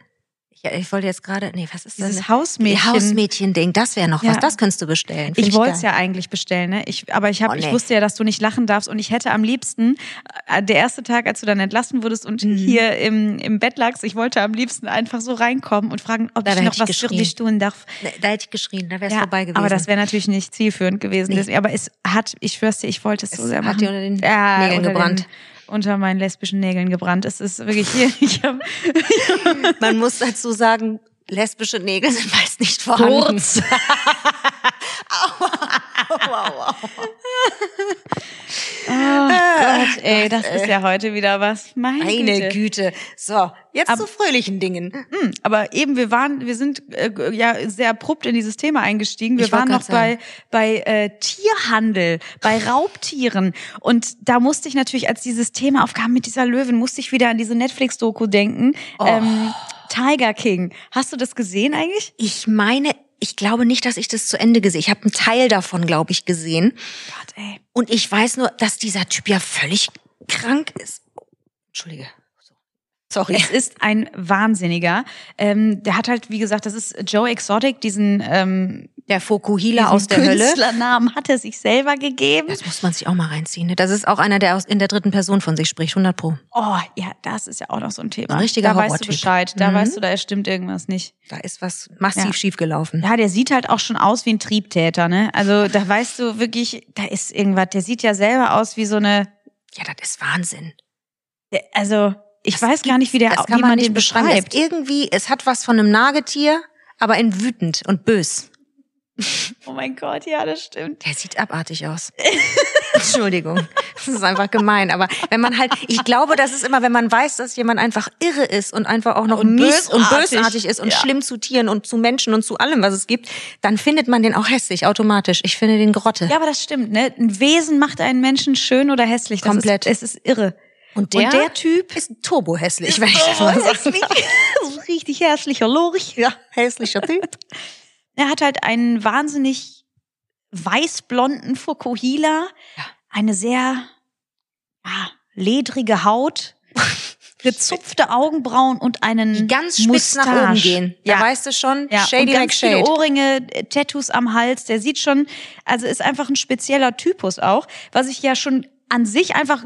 A: Ja, ich wollte jetzt gerade, nee, was ist das?
C: Dieses Hausmädchen.
A: Hausmädchen-Ding, das wäre noch
C: Ja.
A: was, das könntest du bestellen. Find
C: Ich wollte es ja eigentlich bestellen, ne? Ich, aber ich, hab,
A: Oh, nee.
C: ich wusste ja, dass du nicht lachen darfst und ich hätte am liebsten, äh, der erste Tag, als du dann entlassen wurdest und
A: Mhm.
C: hier im, im Bett lagst, ich wollte am liebsten einfach so reinkommen und fragen, ob
A: Da
C: ich noch
A: ich
C: was für dich tun darf.
A: Da hätte ich geschrien, da wäre es
C: Ja,
A: vorbei gewesen.
C: aber das wäre natürlich nicht zielführend gewesen.
A: Nee.
C: Deswegen, aber es hat, ich schwör's dir, ich wollte es, so sehr
A: hat
C: machen.
A: dir unter den
C: ja,
A: Nägeln gebrannt.
C: Den, unter meinen lesbischen Nägeln gebrannt. Es ist wirklich hier, ich hab,
A: Man muss dazu sagen, lesbische Nägel sind meist nicht vorhanden.
C: Kurz. Oh Gott, ey, das ist ja heute wieder was. Meine,
A: Meine
C: Güte.
A: Güte. So, jetzt
C: Ab-
A: zu fröhlichen Dingen.
C: Hm, aber eben, wir waren, wir sind äh, ja sehr abrupt in dieses Thema eingestiegen. Wir
A: Ich
C: waren noch
A: sagen.
C: bei, bei äh, Tierhandel, bei Raubtieren. Und da musste ich natürlich, als dieses Thema aufkam mit dieser Löwin, musste ich wieder an diese Netflix-Doku denken.
A: Oh.
C: Ähm, Tiger King. Hast du das gesehen eigentlich?
A: Ich meine, ich glaube nicht, dass ich das zu Ende gesehen. Ich habe einen Teil davon, glaube ich, gesehen.
C: Gott, ey.
A: Und ich weiß nur, dass dieser Typ ja völlig krank ist. Entschuldige. So. Sorry.
C: Es ist ein Wahnsinniger. Ähm, der hat halt, wie gesagt, das ist Joe Exotic, diesen, ähm,
A: Der Fokuhila aus der Hölle.
C: Künstlernamen hat er sich selber gegeben.
A: Das muss man sich auch mal reinziehen. Ne? Das ist auch einer, der aus, in der dritten Person von sich spricht, 100 pro.
C: Oh, ja, das ist ja auch noch so ein Thema.
A: Ein richtiger
C: da weißt du. Bescheid. Da
A: Mhm.
C: weißt du, da stimmt irgendwas nicht.
A: Da ist was massiv
C: Ja.
A: schiefgelaufen.
C: Ja, der sieht halt auch schon aus wie ein Triebtäter, ne? Also da weißt du wirklich, da ist irgendwas. Der sieht ja selber aus wie so eine.
A: Ja, das ist Wahnsinn.
C: Also ich
A: Das
C: weiß gar nicht, wie der,
A: das
C: wie
A: kann
C: man,
A: man nicht
C: den beschreibt.
A: Das irgendwie, es hat was von einem Nagetier, aber in wütend und bös.
C: Oh mein Gott, ja, das stimmt.
A: Der sieht abartig aus. Entschuldigung. Das ist einfach gemein. Aber wenn man halt, ich glaube, das ist immer, wenn man weiß, dass jemand einfach irre ist und einfach auch noch
C: Und
A: mies und
C: bösartig.
A: bösartig ist und
C: Ja.
A: schlimm zu Tieren und zu Menschen und zu allem, was es gibt, dann findet man den auch hässlich, automatisch. Ich finde den Grotte.
C: Ja, aber das stimmt, ne? Ein Wesen macht einen Menschen schön oder hässlich. Das
A: Komplett.
C: Ist, es ist irre.
A: Und der,
C: Und der Typ
A: ist turbo hässlich, wenn ich das mal
C: richtig hässlicher Lurch.
A: Ja, hässlicher Typ.
C: Er hat halt einen wahnsinnig weißblonden Fukuhila,
A: Ja.
C: eine sehr ja, ledrige Haut, gezupfte Augenbrauen und einen
A: Die ganz spitz nach oben
C: Mustache.
A: gehen. Da
C: Ja.
A: weißt du schon,
C: Ja,
A: shady
C: und ganz
A: like shade.
C: viele Ohrringe, Tattoos am Hals. Der sieht schon, also ist einfach ein spezieller Typus auch, was ich ja schon an sich einfach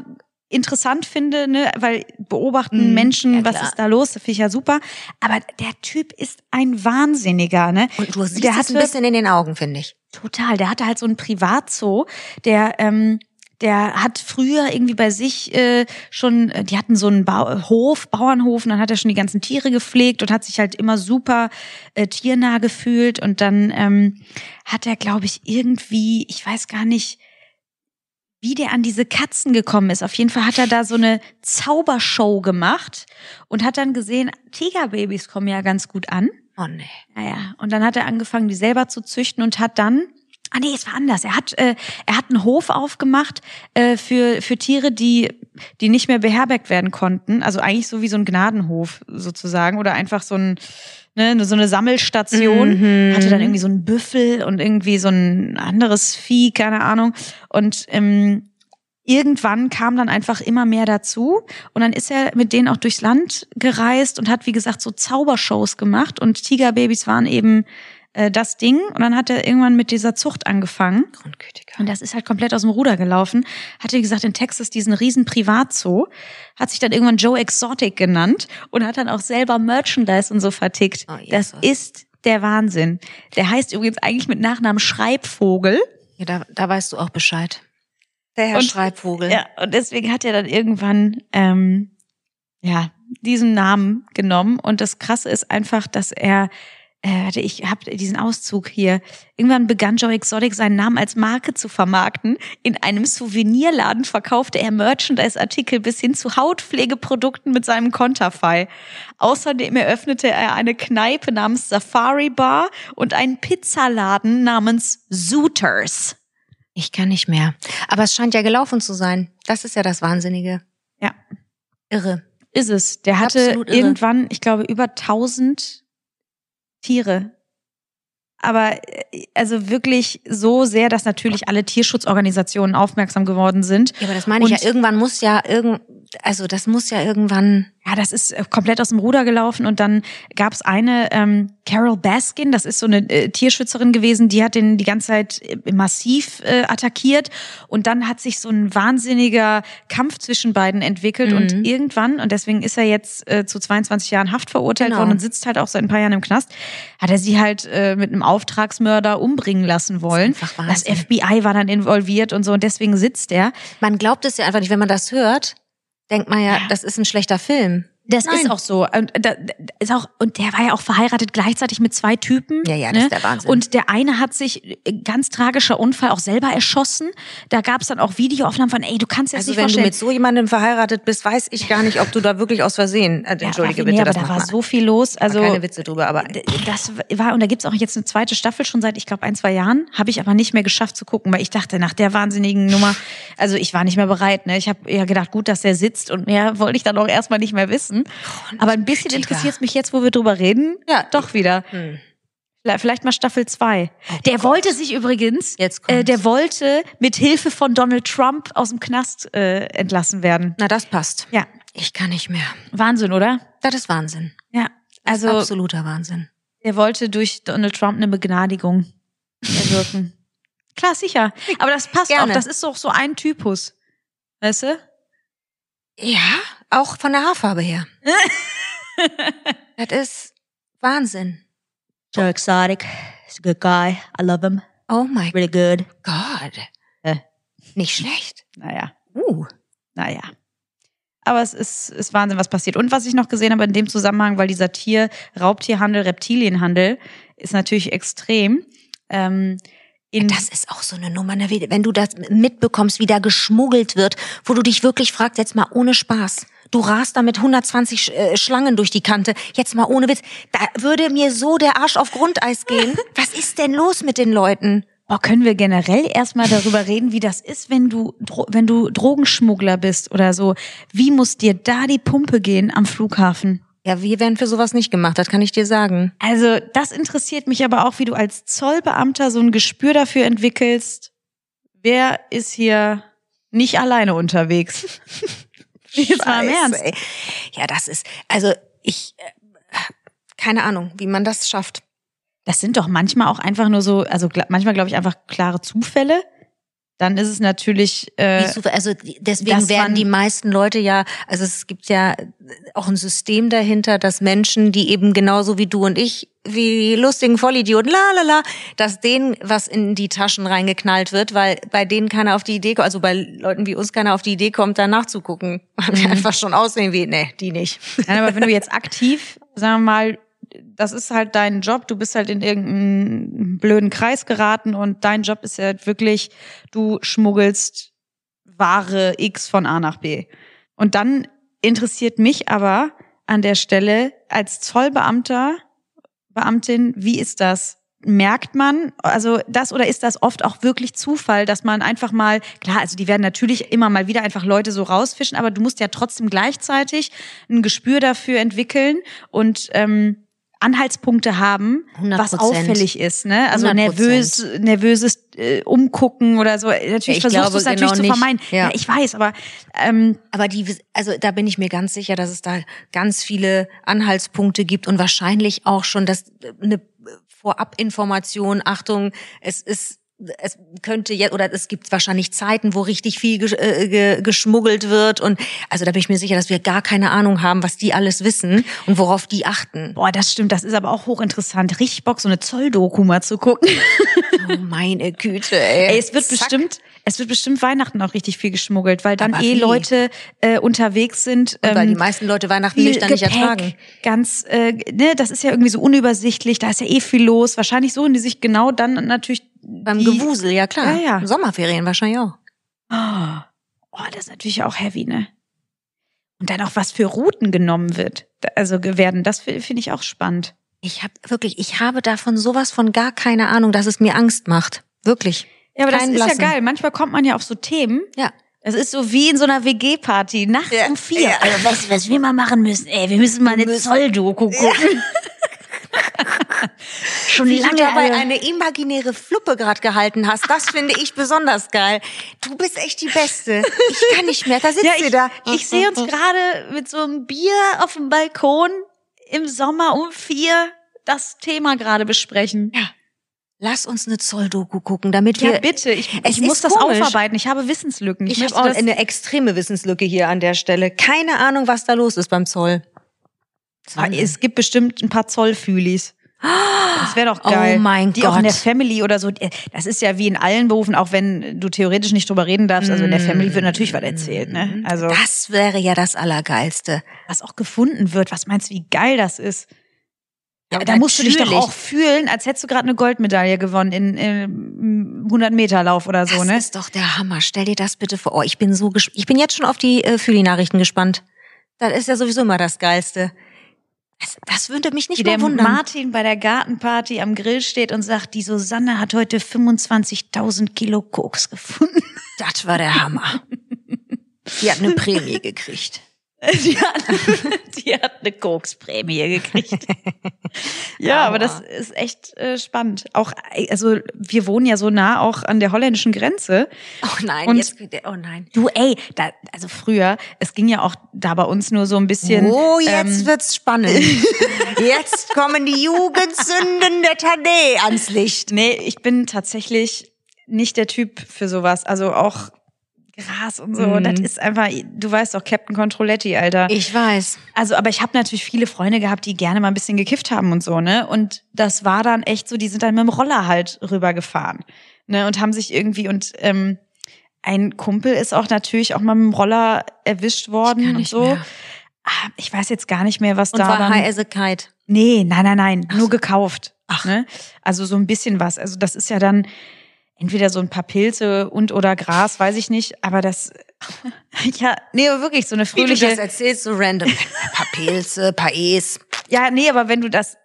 C: interessant finde, ne, weil beobachten
A: Mhm,
C: Menschen,
A: ja,
C: was
A: klar.
C: ist da los, das finde ich ja super. Aber der Typ ist ein Wahnsinniger, ne?
A: Und du siehst
C: der
A: es
C: hatte
A: ein bisschen in den Augen, finde ich.
C: total, der hatte halt so einen Privatzoo, der ähm, der hat früher irgendwie bei sich äh, schon, äh, die hatten so einen Bau Hof, Bauernhof, und dann hat er schon die ganzen Tiere gepflegt und hat sich halt immer super äh, tiernah gefühlt. Und dann ähm, hat er, glaube ich, irgendwie, ich weiß gar nicht, wie der an diese Katzen gekommen ist. Auf jeden Fall hat er da so eine Zaubershow gemacht und hat dann gesehen, Tigerbabys kommen ja ganz gut an.
A: Oh nee.
C: Naja, und dann hat er angefangen, die selber zu züchten und hat dann, ah nee, es war anders. Er hat, äh, er hat einen Hof aufgemacht äh, für für Tiere, die die nicht mehr beherbergt werden konnten. Also eigentlich so wie so ein Gnadenhof sozusagen oder einfach so ein ne, so eine Sammelstation.
A: Mhm.
C: Hatte dann irgendwie so einen Büffel und irgendwie so ein anderes Vieh, keine Ahnung. Und ähm, irgendwann kam dann einfach immer mehr dazu und dann ist er mit denen auch durchs Land gereist und hat wie gesagt so Zaubershows gemacht und Tigerbabys waren eben äh, das Ding und dann hat er irgendwann mit dieser Zucht angefangen
A: Grundgütiger.
C: und das ist halt komplett aus dem Ruder gelaufen. Hatte wie gesagt in Texas diesen riesen Privatzoo, hat sich dann irgendwann Joe Exotic genannt und hat dann auch selber Merchandise und so vertickt.
A: Oh,
C: das ist der Wahnsinn. Der heißt übrigens eigentlich mit Nachnamen Schreibvogel.
A: Ja, da, da weißt du auch Bescheid. Der Herr
C: Und-
A: Schreibvogel.
C: Ja, und deswegen hat er dann irgendwann ähm, ja diesen Namen genommen. Und das Krasse ist einfach, dass er, äh, warte, ich habe diesen Auszug hier. Irgendwann begann Joe Exotic seinen Namen als Marke zu vermarkten. In einem Souvenirladen verkaufte er Merchandise-Artikel bis hin zu Hautpflegeprodukten mit seinem Konterfei. Außerdem eröffnete er eine Kneipe namens Safari Bar und einen Pizzaladen namens Zooters.
A: Ich kann nicht mehr. Aber es scheint ja gelaufen zu sein. Das ist ja das Wahnsinnige.
C: Ja.
A: Irre.
C: Ist es. Der hatte irgendwann, ich glaube, über 1000 Tiere. Aber äh, also wirklich so sehr, dass natürlich alle Tierschutzorganisationen aufmerksam geworden sind.
A: Ja, aber das meine ich
C: Und-
A: ja. Irgendwann muss ja irgend, also das muss ja irgendwann.
C: Ja, das ist äh, komplett aus dem Ruder gelaufen und dann gab es eine ähm, Carol Baskin, das ist so eine äh, Tierschützerin gewesen, die hat den die ganze Zeit äh, massiv äh, attackiert und dann hat sich so ein wahnsinniger Kampf zwischen beiden entwickelt
A: Mhm.
C: und irgendwann und deswegen ist er jetzt äh, zu 22 Jahren Haft verurteilt
A: Genau.
C: worden und sitzt halt auch seit ein paar Jahren im Knast, hat er sie halt äh, mit einem Auftragsmörder umbringen lassen wollen. Das
A: Wahnsinn.
C: FBI war dann involviert und so und deswegen sitzt er.
A: Man glaubt es ja einfach nicht, wenn man das hört, denkt man ja, das ist ein schlechter Film.
C: Das
A: Nein.
C: ist auch so. Und, da, ist auch, und der war ja auch verheiratet gleichzeitig mit zwei Typen.
A: Ja, ja, das
C: ne?
A: ist der Wahnsinn.
C: Und der eine hat sich, äh, ganz tragischer Unfall, auch selber erschossen. Da gab es dann auch Videoaufnahmen von, ey, du kannst das
A: Also
C: nicht
A: wenn du
C: vorstellen.
A: mit so jemandem verheiratet bist, weiß ich gar nicht, ob du da wirklich aus Versehen. Äh, Entschuldige
C: ja,
A: bitte,
C: nee, aber
A: das
C: da war
A: man-
C: so viel los. Also
A: keine Witze drüber, aber
C: das war und da gibt's auch jetzt eine zweite Staffel schon seit ich glaube ein zwei Jahren habe ich aber nicht mehr geschafft zu gucken weil ich dachte nach der wahnsinnigen Nummer also ich war nicht mehr bereit ne ich habe eher gedacht gut dass der sitzt und mehr wollte ich dann auch erstmal nicht mehr wissen aber ein bisschen interessiert es mich jetzt wo wir drüber reden
A: Ja.
C: doch wieder
A: Hm.
C: Vielleicht- mal Staffel 2. der wollte sich übrigens
A: Jetzt
C: äh, der wollte mit Hilfe von Donald Trump aus dem Knast äh, entlassen werden
A: na das passt.
C: ja
A: Ich kann nicht mehr.
C: Wahnsinn oder
A: Das ist Wahnsinn.
C: ja also
A: absoluter Wahnsinn.
C: Er wollte durch Donald Trump eine Begnadigung erwirken. Klar, sicher. Aber das passt
A: Gerne.
C: auch. Das ist doch so ein Typus. Weißt du?
A: Ja, auch von der Haarfarbe her. das ist Wahnsinn.
C: So exotic. He's a good guy. I love him.
A: Oh my
C: Really good.
A: God.
C: Äh.
A: Nicht schlecht.
C: Naja,
A: Uh.
C: naja. Aber es ist, ist Wahnsinn, was passiert. Und was ich noch gesehen habe in dem Zusammenhang, weil dieser Tier, Raubtierhandel, Reptilienhandel ist natürlich extrem. Ähm, in
A: Das ist auch so eine Nummer, ne? Wenn du das mitbekommst, wie da geschmuggelt wird, wo du dich wirklich fragst, jetzt mal ohne Spaß. Du rast da mit 120 Sch- äh, Schlangen durch die Kante, jetzt mal ohne Witz. Da würde mir so der Arsch auf Grundeis gehen. Was ist denn los mit den Leuten?
C: Oh, können wir generell erstmal darüber reden, wie das ist, wenn du, wenn du Drogenschmuggler bist oder so? Wie muss dir da die Pumpe gehen am Flughafen?
A: Ja, wir werden für sowas nicht gemacht, das kann ich dir sagen.
C: Also, das interessiert mich aber auch, wie du als Zollbeamter so ein Gespür dafür entwickelst. Wer ist hier nicht alleine unterwegs? Jetzt mal im Ernst.
A: ey. Ja, das ist, also ich, äh, keine Ahnung, wie man das schafft.
C: Das sind doch manchmal auch einfach nur so, also manchmal glaube ich einfach klare Zufälle. Dann ist es natürlich, äh,
A: also deswegen werden die meisten Leute ja, also es gibt ja auch ein System dahinter, dass Menschen, die eben genauso wie du und ich, wie lustigen Vollidioten, la la la, dass denen was in die Taschen reingeknallt wird, weil bei denen keiner auf die Idee kommt, also bei Leuten wie uns keiner auf die Idee kommt, da nachzugucken. Weil wir einfach schon aussehen wie, nee, die nicht.
C: Nein, aber wenn du jetzt aktiv, sagen wir mal, das ist halt dein Job, du bist halt in irgendeinen blöden Kreis geraten und dein Job ist ja halt wirklich, du schmuggelst Ware X von A nach B. Und dann interessiert mich aber an der Stelle als Zollbeamter, Beamtin, wie ist das? Merkt man, also das oder ist das oft auch wirklich Zufall, dass man einfach mal, klar, also die werden natürlich immer mal wieder einfach Leute so rausfischen, aber du musst ja trotzdem gleichzeitig ein Gespür dafür entwickeln und ähm, Anhaltspunkte haben,
A: 100%.
C: was auffällig ist, ne? Also
A: 100%.
C: nervös, nervöses äh, Umgucken oder so. Natürlich
A: Ich
C: versuchst du es natürlich
A: genau
C: zu vermeiden.
A: Ja.
C: Ja. ich weiß, aber ähm,
A: Aber die, also da bin ich mir ganz sicher, dass es da ganz viele Anhaltspunkte gibt und wahrscheinlich auch schon, dass eine Vorabinformation, Achtung, es ist es könnte jetzt oder es gibt wahrscheinlich Zeiten, wo richtig viel äh, ge geschmuggelt wird und also da bin ich mir sicher, dass wir gar keine Ahnung haben, was die alles wissen und worauf die achten.
C: boah, das stimmt, das ist aber auch hochinteressant. Richtig Bock, so eine Zolldoku mal zu gucken.
A: Oh meine Güte, ey.
C: Ey, es wird
A: Zack.
C: bestimmt, es wird bestimmt Weihnachten auch richtig viel geschmuggelt, weil dann
A: Aber
C: eh
A: wie?
C: Leute äh, unterwegs sind.
A: Und weil die
C: ähm,
A: meisten Leute Weihnachten
C: viel
A: nüchtern nicht ertragen.
C: Ganz, äh, ne, das ist ja irgendwie so unübersichtlich, da ist ja eh viel los. Wahrscheinlich suchen die sich genau dann natürlich
A: Beim
C: die,
A: Gewusel, ja klar.
C: Ja, ja.
A: Sommerferien wahrscheinlich auch.
C: Oh, das ist natürlich auch heavy, ne? Und dann auch, was für Routen genommen wird. Also werden, das fi- finde ich auch spannend.
A: Ich habe wirklich, ich habe davon sowas von gar keine Ahnung, dass es mir Angst macht. Wirklich.
C: Ja, aber das
A: Keinen
C: ist
A: blassen.
C: ja geil. Manchmal kommt man ja auf so Themen.
A: Ja.
C: Das ist so wie in so einer WG-Party, nachts
A: Ja,
C: um vier.
A: ja.
C: Also weißt du, was wir mal machen müssen? Ey, wir müssen mal eine
A: müssen-
C: Zolldoku gucken. Schon
A: Wie
C: lange
A: du dabei eine imaginäre Fluppe gerade gehalten hast, das finde ich besonders geil. Du bist echt die Beste. Ich kann nicht mehr, da sitzt
C: Ja,
A: sie
C: ich,
A: da.
C: ich sehe uns gerade mit so einem Bier auf dem Balkon im Sommer um vier das Thema gerade besprechen.
A: Ja. Lass uns eine Zolldoku gucken, damit wir...
C: Ja, bitte. Ich, ich muss das
A: komisch.
C: aufarbeiten. Ich habe Wissenslücken. Ich,
A: Ich habe auch eine extreme Wissenslücke hier an der Stelle. Keine Ahnung, was da los ist beim Zoll.
C: Ah, es gibt bestimmt ein paar Zollfühlis. Das wäre doch geil.
A: Oh mein
C: Die auch in der
A: Gott.
C: Family oder so. Das ist ja wie in allen Berufen, auch wenn du theoretisch nicht drüber reden darfst. Also in der Family wird natürlich was erzählt, ne? Also
A: Das wäre ja das Allergeilste.
C: was auch gefunden wird. Was meinst du, wie geil das ist?
A: Ja,
C: da musst du dich doch auch fühlen, als hättest du gerade eine Goldmedaille gewonnen in, in 100 Meter Lauf oder so,
A: Das
C: ne?
A: ist doch der Hammer. Stell dir das bitte vor. Oh, ich bin so gesp ich bin jetzt schon auf die äh, Fühli-Nachrichten gespannt. Das ist ja sowieso immer das Geilste. Das, das würde mich nicht
C: Wie der
A: wundern.
C: Martin bei der Gartenparty am Grill steht und sagt, die Susanne hat heute 25.000 Kilo Koks gefunden.
A: Das war der Hammer. Die hat eine Prämie gekriegt.
C: Die hat, die hat eine Koksprämie gekriegt. ja, aber das ist echt äh, spannend. Auch, also wir wohnen ja so nah auch an der holländischen Grenze.
A: Oh nein,
C: Und-
A: jetzt, oh nein.
C: Du, ey, da, also früher, es ging ja auch da bei uns nur so ein bisschen.
A: Oh, jetzt
C: ähm,
A: wird's spannend. Jetzt kommen die Jugendsünden der Tadé ans Licht.
C: Nee, ich bin tatsächlich nicht der Typ für sowas. Also auch Gras und so.
A: Mhm.
C: Das ist einfach, du weißt doch, Captain Controletti, Alter.
A: Ich weiß.
C: Also, aber ich habe natürlich viele Freunde gehabt, die gerne mal ein bisschen gekifft haben und so, ne? Und das war dann echt so, die sind dann mit dem Roller halt rübergefahren, ne? Und haben sich irgendwie und ähm, ein Kumpel ist auch natürlich auch mal mit dem Roller erwischt worden und so.
A: mehr.
C: Ah, Ich weiß jetzt gar nicht mehr, was
A: Und
C: da
A: war
C: dann.
A: High as a Kite.
C: Nee, nein, nein, nein, nur gekauft.
A: Ach.
C: Ne? Also so ein bisschen was. Also das ist ja dann entweder so ein paar Pilze und oder Gras, weiß ich nicht. Aber das, ja, nee, aber wirklich so eine
A: Wie du das
C: fröhliche.
A: erzählst, so random. Ein paar Pilze, paar E's.
C: Ja, nee, aber wenn du das,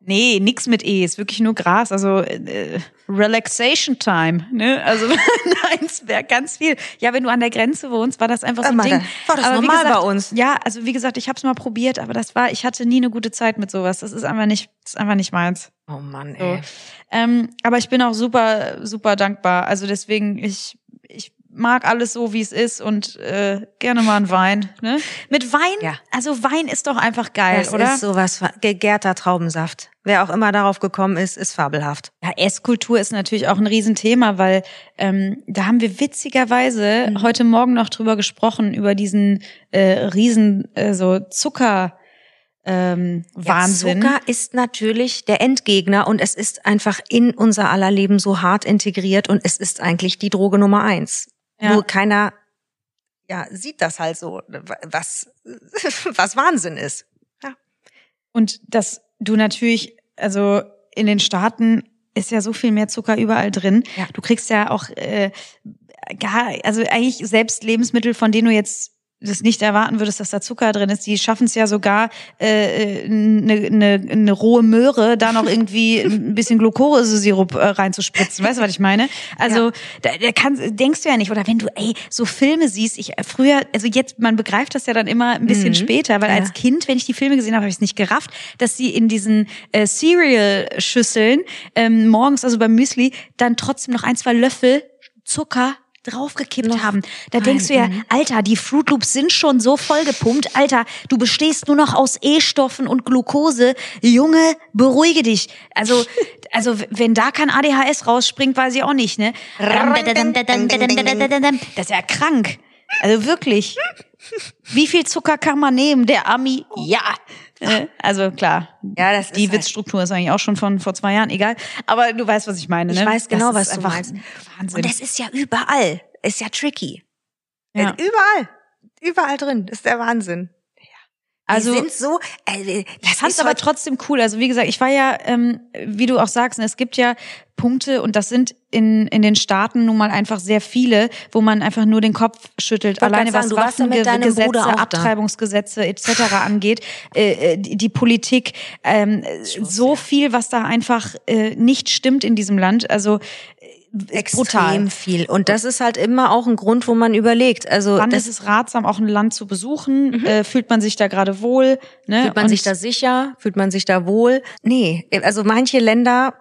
C: nee, nix mit E, ist wirklich nur Gras. Also äh, Relaxation Time. Ne? Also nein, es wäre ganz viel. Ja, wenn du an der Grenze wohnst, war das einfach so ein Ding.
A: war das
C: Aber
A: normal
C: gesagt,
A: bei uns.
C: Ja, also wie gesagt, ich habe es mal probiert, aber das war, ich hatte nie eine gute Zeit mit sowas. Das ist einfach nicht, das ist einfach nicht meins.
A: Oh Mann,
C: So.
A: ey.
C: Ähm, aber ich bin auch super, super dankbar. Also deswegen, ich mag alles so, wie es ist und äh, gerne mal einen Wein. Ne? Mit Wein,
A: Ja.
C: also Wein ist doch einfach geil,
A: Das
C: oder?
A: ist sowas, gegärter Traubensaft. Wer auch immer darauf gekommen ist, ist fabelhaft.
C: Ja, Esskultur ist natürlich auch ein Riesenthema, weil ähm, da haben wir witzigerweise
A: Mhm.
C: heute Morgen noch drüber gesprochen, über diesen äh, riesen äh, so Zucker ähm, Wahnsinn.
A: Ja, Zucker ist natürlich der Endgegner und es ist einfach in unser aller Leben so hart integriert und es ist eigentlich die Droge Nummer eins.
C: Ja.
A: Nur keiner ja, sieht das halt so, was, was Wahnsinn ist.
C: Und dass du natürlich, also in den Staaten ist ja so viel mehr Zucker überall drin.
A: Ja.
C: Du kriegst ja auch äh, gar, also eigentlich selbst Lebensmittel, von denen du jetzt das nicht erwarten würdest, dass da Zucker drin ist. Die schaffen es ja sogar, eine äh, ne, ne, ne rohe Möhre da noch irgendwie ein bisschen Glukosesirup äh, reinzuspritzen. Weißt du, was ich meine? Also da, da kannst, denkst du ja nicht. Oder wenn du, ey, so Filme siehst, ich äh, früher, also jetzt, man begreift das ja dann immer ein bisschen
A: Mhm.
C: später, weil
A: Ja.
C: als Kind, wenn ich die Filme gesehen habe, habe ich es nicht gerafft, dass sie in diesen äh, Cereal-Schüsseln ähm, morgens, also beim Müsli, dann trotzdem noch ein, zwei Löffel Zucker draufgekippt
A: Noch
C: haben. Da
A: rein,
C: denkst du ja. Alter, die Fruit Loops sind schon so vollgepumpt. Alter, du bestehst nur noch aus E-Stoffen und Glucose. Junge, beruhige dich. Also, also wenn da kein ADHS rausspringt, weiß ich auch nicht, ne? Das ist ja krank. Also wirklich. Wie viel Zucker kann man nehmen? Der Ami? Ja. Äh, Also klar,
A: Ja, das
C: die
A: halt-
C: Witzstruktur ist eigentlich auch schon von vor zwei Jahren, egal. Aber du weißt, was ich meine.
A: Ich
C: ne?
A: weiß genau,
C: Das
A: was du meinst.
C: Wahnsinn.
A: Und das ist ja überall. Ist ja tricky.
C: Ja.
A: Überall. Überall drin. Das ist der Wahnsinn.
C: Also-
A: Die sind so, äh, das
C: Ich fand's aber
A: heute-
C: trotzdem cool. Also wie gesagt, ich war ja, ähm, wie du auch sagst, ne, es gibt ja Punkte und das sind in, in den Staaten nun mal einfach sehr viele, wo man einfach nur den Kopf schüttelt. Alleine was
A: sagen, deinem
C: Waffengesetze. Abtreibungsgesetze etc. angeht, äh, äh, die, die Politik, ähm, so viel, was da einfach äh, nicht stimmt in diesem Land. Also äh,
A: extrem
C: brutal.
A: viel. Und das ist halt immer auch ein Grund, wo man überlegt. Also
C: Wann ist es ratsam, auch ein Land zu besuchen? Äh, fühlt man sich da gerade wohl? Ne?
A: fühlt man
C: Und
A: sich da sicher? Fühlt man sich da wohl? Nee, also manche Länder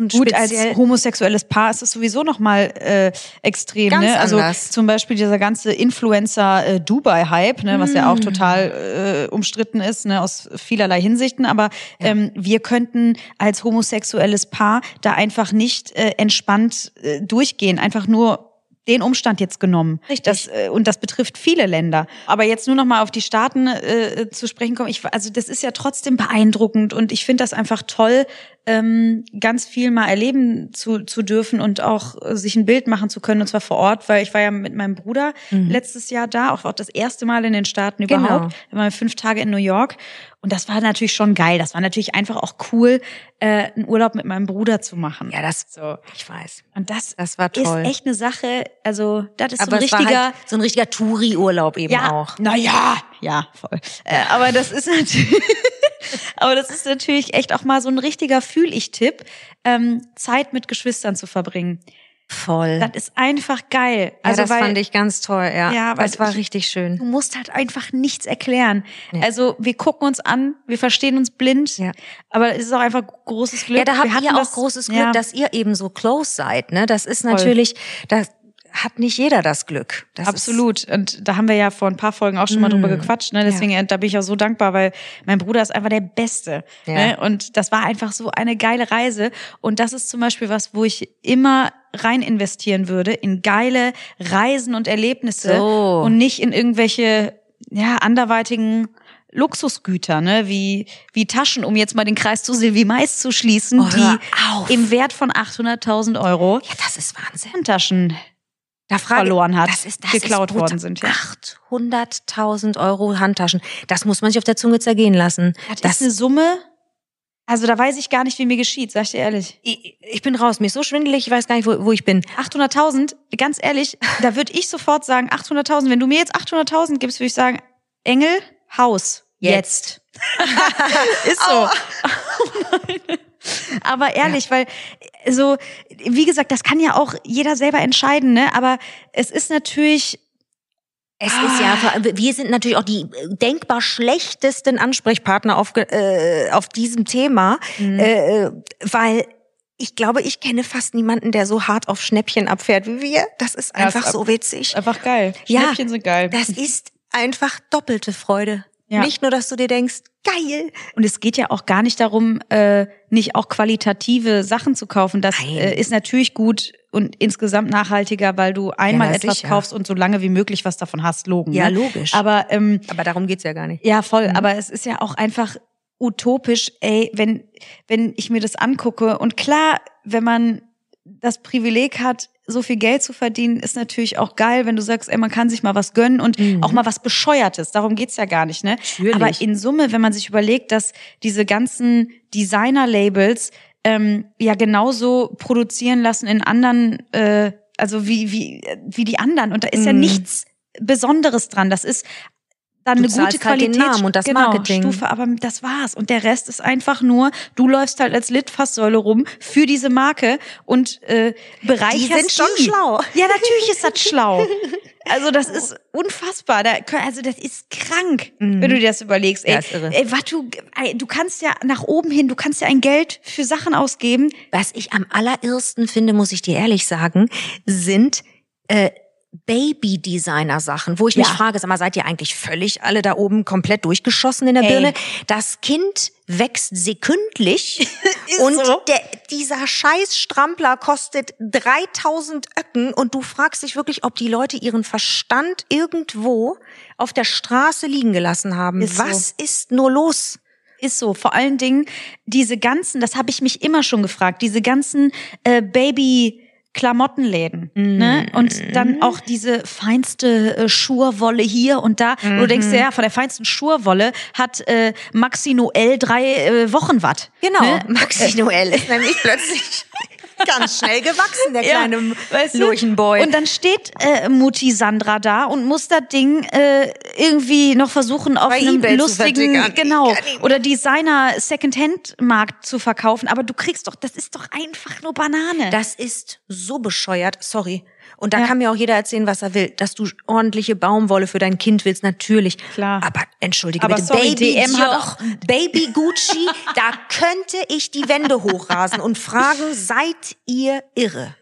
A: und
C: Gut, als homosexuelles Paar ist es sowieso noch mal äh, extrem.
A: Ganz
C: ne? Also
A: anders.
C: zum Beispiel dieser ganze Influencer äh, ne? was ja auch
A: Mm.
C: total äh, umstritten ist, ne? aus vielerlei Hinsichten. Aber ähm, wir könnten als homosexuelles Paar da einfach nicht äh, entspannt äh, durchgehen. Einfach nur den Umstand jetzt genommen.
A: Richtig.
C: Das, äh, und das betrifft viele Länder. Aber jetzt nur noch mal auf die Staaten äh, zu sprechen kommen. Ich, also das ist ja trotzdem beeindruckend und ich finde das einfach toll, ähm, ganz viel mal erleben zu, zu dürfen und auch äh, sich ein Bild machen zu können und zwar vor Ort, weil ich war ja mit meinem Bruder letztes Jahr da, auch, auch das erste Mal in den Staaten
A: Genau.
C: überhaupt. Da waren wir fünf Tage in New York und das war natürlich schon geil. Das war natürlich einfach auch cool, äh, einen Urlaub mit meinem Bruder zu machen.
A: ja, das
C: So.
A: ich weiß.
C: Und das,
A: Das war toll.
C: ist echt eine Sache, also das ist
A: Aber
C: so ein
A: war
C: richtiger
A: halt so ein richtiger Touri-Urlaub eben
C: ja,
A: auch.
C: Na ja, ja, voll. Äh, aber das ist natürlich, aber das ist natürlich echt auch mal so ein richtiger Fühl-ich-Tipp, ähm, Zeit mit Geschwistern zu verbringen.
A: Voll.
C: Das ist einfach geil.
A: ja, das
C: weil
A: fand ich ganz toll, ja.
C: Ja, weil
A: das war
C: ich-
A: richtig schön.
C: du musst halt einfach nichts erklären.
A: Nee.
C: Also wir gucken uns an, wir verstehen uns blind,
A: Ja.
C: aber es ist auch einfach großes Glück.
A: Ja, da habt ihr auch
C: das-
A: großes Glück,
C: ja.
A: dass ihr eben so close seid. Ne? Das ist natürlich, da hat nicht jeder das Glück. Das
C: Absolut. Und da haben wir ja vor ein paar Folgen auch schon mal drüber gequatscht. Ne? Deswegen, äh, da bin ich auch so dankbar, weil mein Bruder ist einfach der Beste.
A: Ja.
C: Ne? Und das war einfach so eine geile Reise. Und das ist zum Beispiel was, wo ich immer rein investieren würde in geile Reisen und Erlebnisse
A: So.
C: und nicht in irgendwelche ja anderweitigen Luxusgüter, ne, wie, wie Taschen, um jetzt mal den Kreis zu Silvi Mais zu schließen,
A: Oh,
C: die
A: auf.
C: im Wert von 800.000 Euro
A: Ja, das ist Wahnsinn.
C: Handtaschen
A: Da frage,
C: verloren hat,
A: das ist, das
C: geklaut
A: ist
C: worden sind. Ja.
A: 800.000 Euro Handtaschen. Das muss man sich auf der Zunge zergehen lassen.
C: Das, ist eine Summe. Also da weiß ich gar nicht, wie mir geschieht, sag ich dir ehrlich.
A: ich, ich bin raus. Mir ist so schwindelig, ich weiß gar nicht, wo, wo ich bin.
C: 800.000, ganz ehrlich, da würde ich sofort sagen, 800.000. Wenn du mir jetzt 800.000 gibst, würde ich sagen, Engel, Haus, jetzt. Ist so. Aber ehrlich, weil so, wie gesagt, das kann ja auch jeder selber entscheiden, ne? Aber es ist natürlich
A: Es ist ja, wir sind natürlich auch die denkbar schlechtesten Ansprechpartner auf, äh, auf diesem Thema, äh, weil ich glaube, ich kenne fast niemanden, der so hart auf Schnäppchen abfährt wie wir. Das ist
C: Ja,
A: einfach
C: ist
A: so witzig.
C: einfach geil.
A: Ja,
C: Schnäppchen sind geil.
A: Das ist einfach doppelte Freude.
C: Ja.
A: Nicht nur, dass du dir denkst, geil.
C: Und es geht ja auch gar nicht darum, äh, nicht auch qualitative Sachen zu kaufen. Das äh, ist natürlich gut und insgesamt nachhaltiger, weil du einmal
A: na
C: etwas
A: sicher.
C: kaufst und so lange wie möglich was davon hast, logen.
A: Ja,
C: ne?
A: logisch.
C: Aber ähm,
A: Aber darum geht's ja gar nicht.
C: ja, voll.
A: Mhm.
C: Aber es ist ja auch einfach utopisch, ey, wenn, wenn ich mir das angucke. Und klar, wenn man das Privileg hat, so viel Geld zu verdienen, ist natürlich auch geil, wenn du sagst, ey, man kann sich mal was gönnen und
A: Mhm.
C: auch mal was Bescheuertes. Darum geht's ja gar nicht, ne?
A: Natürlich.
C: Aber in Summe, wenn man sich überlegt, dass diese ganzen Designer-Labels ähm, ja genauso produzieren lassen in anderen, äh, also wie, wie, wie die anderen. Und da ist ja
A: Mhm.
C: nichts Besonderes dran. Das ist dann
A: Du
C: eine gute
A: zahlst halt den
C: Qualität.
A: Namen und das
C: genau,
A: Marketing.
C: Stufe, aber das war's. Und der Rest ist einfach nur, du läufst halt als Litfaßsäule rum für diese Marke und äh, bereicherst
A: Die sind schon
C: die.
A: schlau.
C: Ja, natürlich ist das schlau. Also das ist unfassbar. Da, also das ist krank, wenn du dir das überlegst. Ey,
A: Ja, ist irre.
C: ey, was du, du kannst ja nach oben hin, du kannst ja ein Geld für Sachen ausgeben.
A: Was ich am allerirrsten finde, muss ich dir ehrlich sagen, sind äh, Baby-Designer-Sachen, wo ich mich
C: Ja.
A: frage, sag mal, seid ihr eigentlich völlig alle da oben komplett durchgeschossen in der
C: Ey.
A: Birne? Das Kind wächst sekündlich und
C: so.
A: der, dieser scheiß Strampler kostet 3000 Öcken und du fragst dich wirklich, ob die Leute ihren Verstand irgendwo auf der Straße liegen gelassen haben.
C: Ist so.
A: Was ist nur los?
C: Ist so. Vor allen Dingen diese ganzen, das habe ich mich immer schon gefragt, diese ganzen äh, Baby Klamottenläden, ne? Und dann auch diese feinste äh, Schurwolle hier und da. Und du denkst dir, ja, von der feinsten Schurwolle hat äh, Maxi Noel drei äh, Wochen Watt.
A: Genau,
C: Ne?
A: Maxi Noel ist nämlich plötzlich Ganz schnell gewachsen, der
C: Ja,
A: kleine
C: weißt du?
A: Lurchenboy.
C: Und dann steht äh, Mutti Sandra da und muss das Ding äh, irgendwie noch versuchen auf
A: Bei
C: einem
A: eBay
C: lustigen, genau, oder Designer Secondhand-Markt zu verkaufen. Aber du kriegst doch, das ist doch einfach nur Banane.
A: Das ist so bescheuert, sorry. Und da
C: Ja.
A: kann mir auch jeder erzählen, was er will. Dass du ordentliche Baumwolle für dein Kind willst, natürlich.
C: Klar.
A: Aber entschuldige
C: Aber
A: bitte,
C: sorry,
A: Baby
C: DM hat
A: Dior,
C: auch-
A: Baby Gucci, da könnte ich die Wände hochrasen und fragen, seid ihr irre?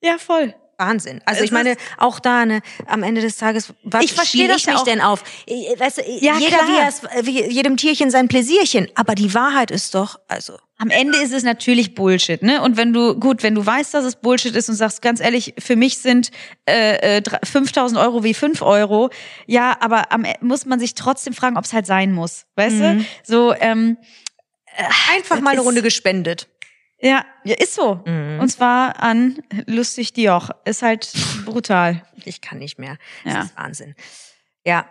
C: ja, voll.
A: Wahnsinn. Also ich meine, auch da, ne, am Ende des Tages, was
C: Ich verstehe
A: ich mich
C: auch.
A: denn auf? Äh, Weißt du,
C: Ja,
A: jeder
C: klar.
A: wie es, jedem Tierchen sein Pläsierchen. Aber die Wahrheit ist doch, also.
C: Am Ende ist es natürlich Bullshit, ne? Und wenn du, gut, wenn du weißt, dass es Bullshit ist und sagst, ganz ehrlich, für mich sind äh, äh, drei- 5000 Euro wie 5 Euro, ja, aber am, E- muss man sich trotzdem fragen, ob es halt sein muss, weißt
A: Mhm.
C: du? So, ähm,
A: Einfach mal eine Runde gespendet.
C: Ja, ja, ist so.
A: Mhm.
C: Und zwar an Lustig Dioch. Ist halt brutal.
A: Ich kann nicht mehr. Das
C: Ja.
A: ist Wahnsinn. Ja,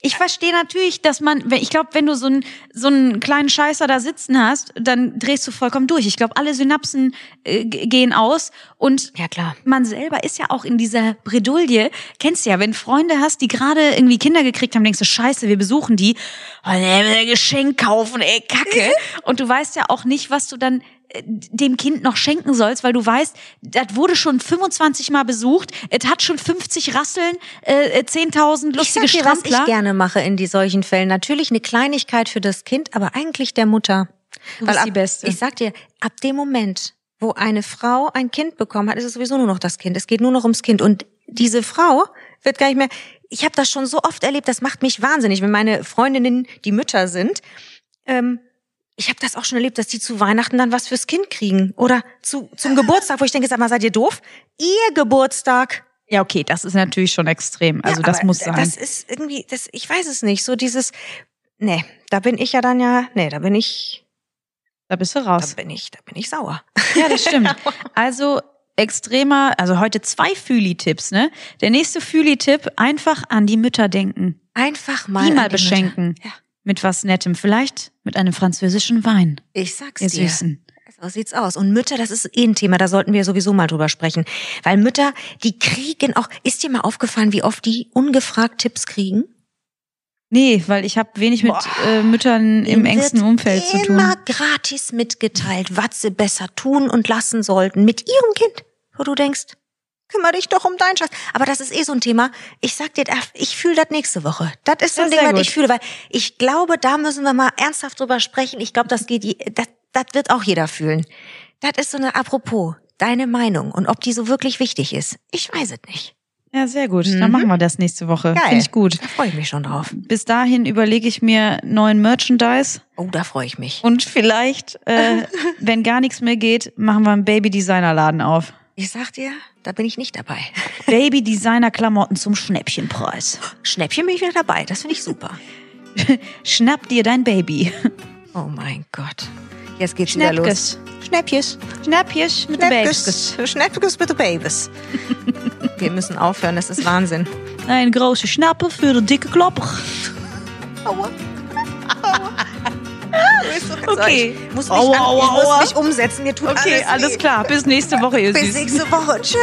C: Ich verstehe natürlich, dass man, ich glaube, wenn du so einen so einen kleinen Scheißer da sitzen hast, dann drehst du vollkommen durch. Ich glaube, alle Synapsen äh, gehen aus und
A: ja klar.
C: man selber ist ja auch in dieser Bredouille. Kennst du ja, wenn Freunde hast, die gerade irgendwie Kinder gekriegt haben, denkst du, scheiße, wir besuchen die. Oh, ein Geschenk kaufen, ey, Kacke. Und du weißt ja auch nicht, was du dann dem Kind noch schenken sollst, weil du weißt, das wurde schon 25 Mal besucht, es hat schon 50 Rasseln, äh, 10.000 lustige
A: ich sag dir, was ich gerne mache in die solchen Fällen. Natürlich eine Kleinigkeit für das Kind, aber eigentlich der Mutter.
C: Du bist
A: ab,
C: die Beste.
A: Ich sag dir, ab dem Moment, wo eine Frau ein Kind bekommen hat, ist es sowieso nur noch das Kind. Es geht nur noch ums Kind. Und diese Frau wird gar nicht mehr. Ich habe das schon so oft erlebt, das macht mich wahnsinnig, wenn meine Freundinnen die Mütter sind. Ähm, ich habe das auch schon erlebt, dass die zu Weihnachten dann was fürs Kind kriegen. Oder zu, zum Geburtstag, wo ich denke, sag mal, seid ihr doof? Ihr Geburtstag.
C: Ja, okay, das ist natürlich schon extrem. Also
A: Ja,
C: das muss sein.
A: Das ist irgendwie, das, ich weiß es nicht. So dieses, nee, da bin ich ja dann ja, nee, da bin ich,
C: da bist du
A: da
C: raus.
A: bin ich, da bin ich sauer.
C: Ja, das stimmt. Also extremer, also heute zwei Fühli-Tipps, ne? Der nächste Fühli-Tipp, einfach an die Mütter denken.
A: Einfach mal.
C: Die mal beschenken.
A: Ja,
C: Mit was Nettem. Vielleicht mit einem französischen Wein.
A: ich sag's
C: Ihr
A: dir.
C: Süßen.
A: So sieht's aus. Und Mütter, das ist eh ein Thema, da sollten wir sowieso mal drüber sprechen. Weil Mütter, die kriegen auch, ist dir mal aufgefallen, wie oft die ungefragt Tipps kriegen?
C: Nee, weil ich habe wenig mit äh, Müttern im engsten Umfeld zu tun.
A: Immer gratis mitgeteilt, was sie besser tun und lassen sollten mit ihrem Kind. Wo du denkst, kümmere dich doch um deinen Scheiß. Aber das ist eh so ein Thema. Ich sag dir, ich fühle das nächste Woche. Das ist so ein Ding,
C: sehr
A: was ich fühle, weil ich glaube, da müssen wir mal ernsthaft drüber sprechen. Ich glaube, das geht, das, das wird auch jeder fühlen. Das ist so eine, apropos, deine Meinung und ob die so wirklich wichtig ist. Ich weiß es nicht.
C: Ja, sehr gut.
A: Mhm.
C: Dann machen wir das nächste Woche. Finde ich gut.
A: Da freue ich mich schon drauf.
C: Bis dahin überlege ich mir neuen Merchandise
A: Oh, da freue ich mich.
C: und vielleicht, äh, wenn gar nichts mehr geht, machen wir einen Baby-Designer-Laden auf.
A: Ich sag dir, da bin ich nicht dabei.
C: Baby-Designer-Klamotten zum Schnäppchenpreis.
A: Schnäppchen bin ich wieder dabei. Das finde ich super.
C: Schnapp dir dein Baby.
A: Oh mein Gott. Jetzt geht's wieder los.
C: Schnäppjes.
A: Schnäppjes.
C: Mit den Babys.
A: Schnäppjes. Mit den Babys. Wir müssen aufhören, das ist Wahnsinn.
C: Ein große Schnappe für den dicke Klopper.
A: Aua.
C: Okay.
A: Ich muss mich,
C: Aua, aua,
A: ich muss mich umsetzen. Mir tut
C: Okay,
A: alles,
C: alles
A: weh.
C: klar. Bis nächste Woche, ihr
A: Bis
C: Süßen.
A: nächste Woche. Tschüss.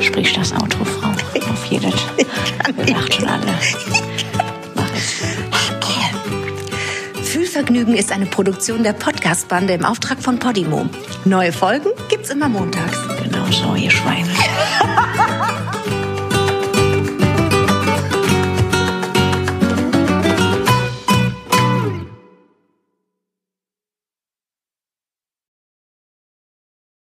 E: Sprich das Outro, Frau. Auf jeden. Wir lacht schon alle. Mach es.
A: Fühlvergnügen ist eine Produktion der Podcast-Bande im Auftrag von Podimo. Neue Folgen gibt's immer montags.
E: Genau so, ihr Schweine.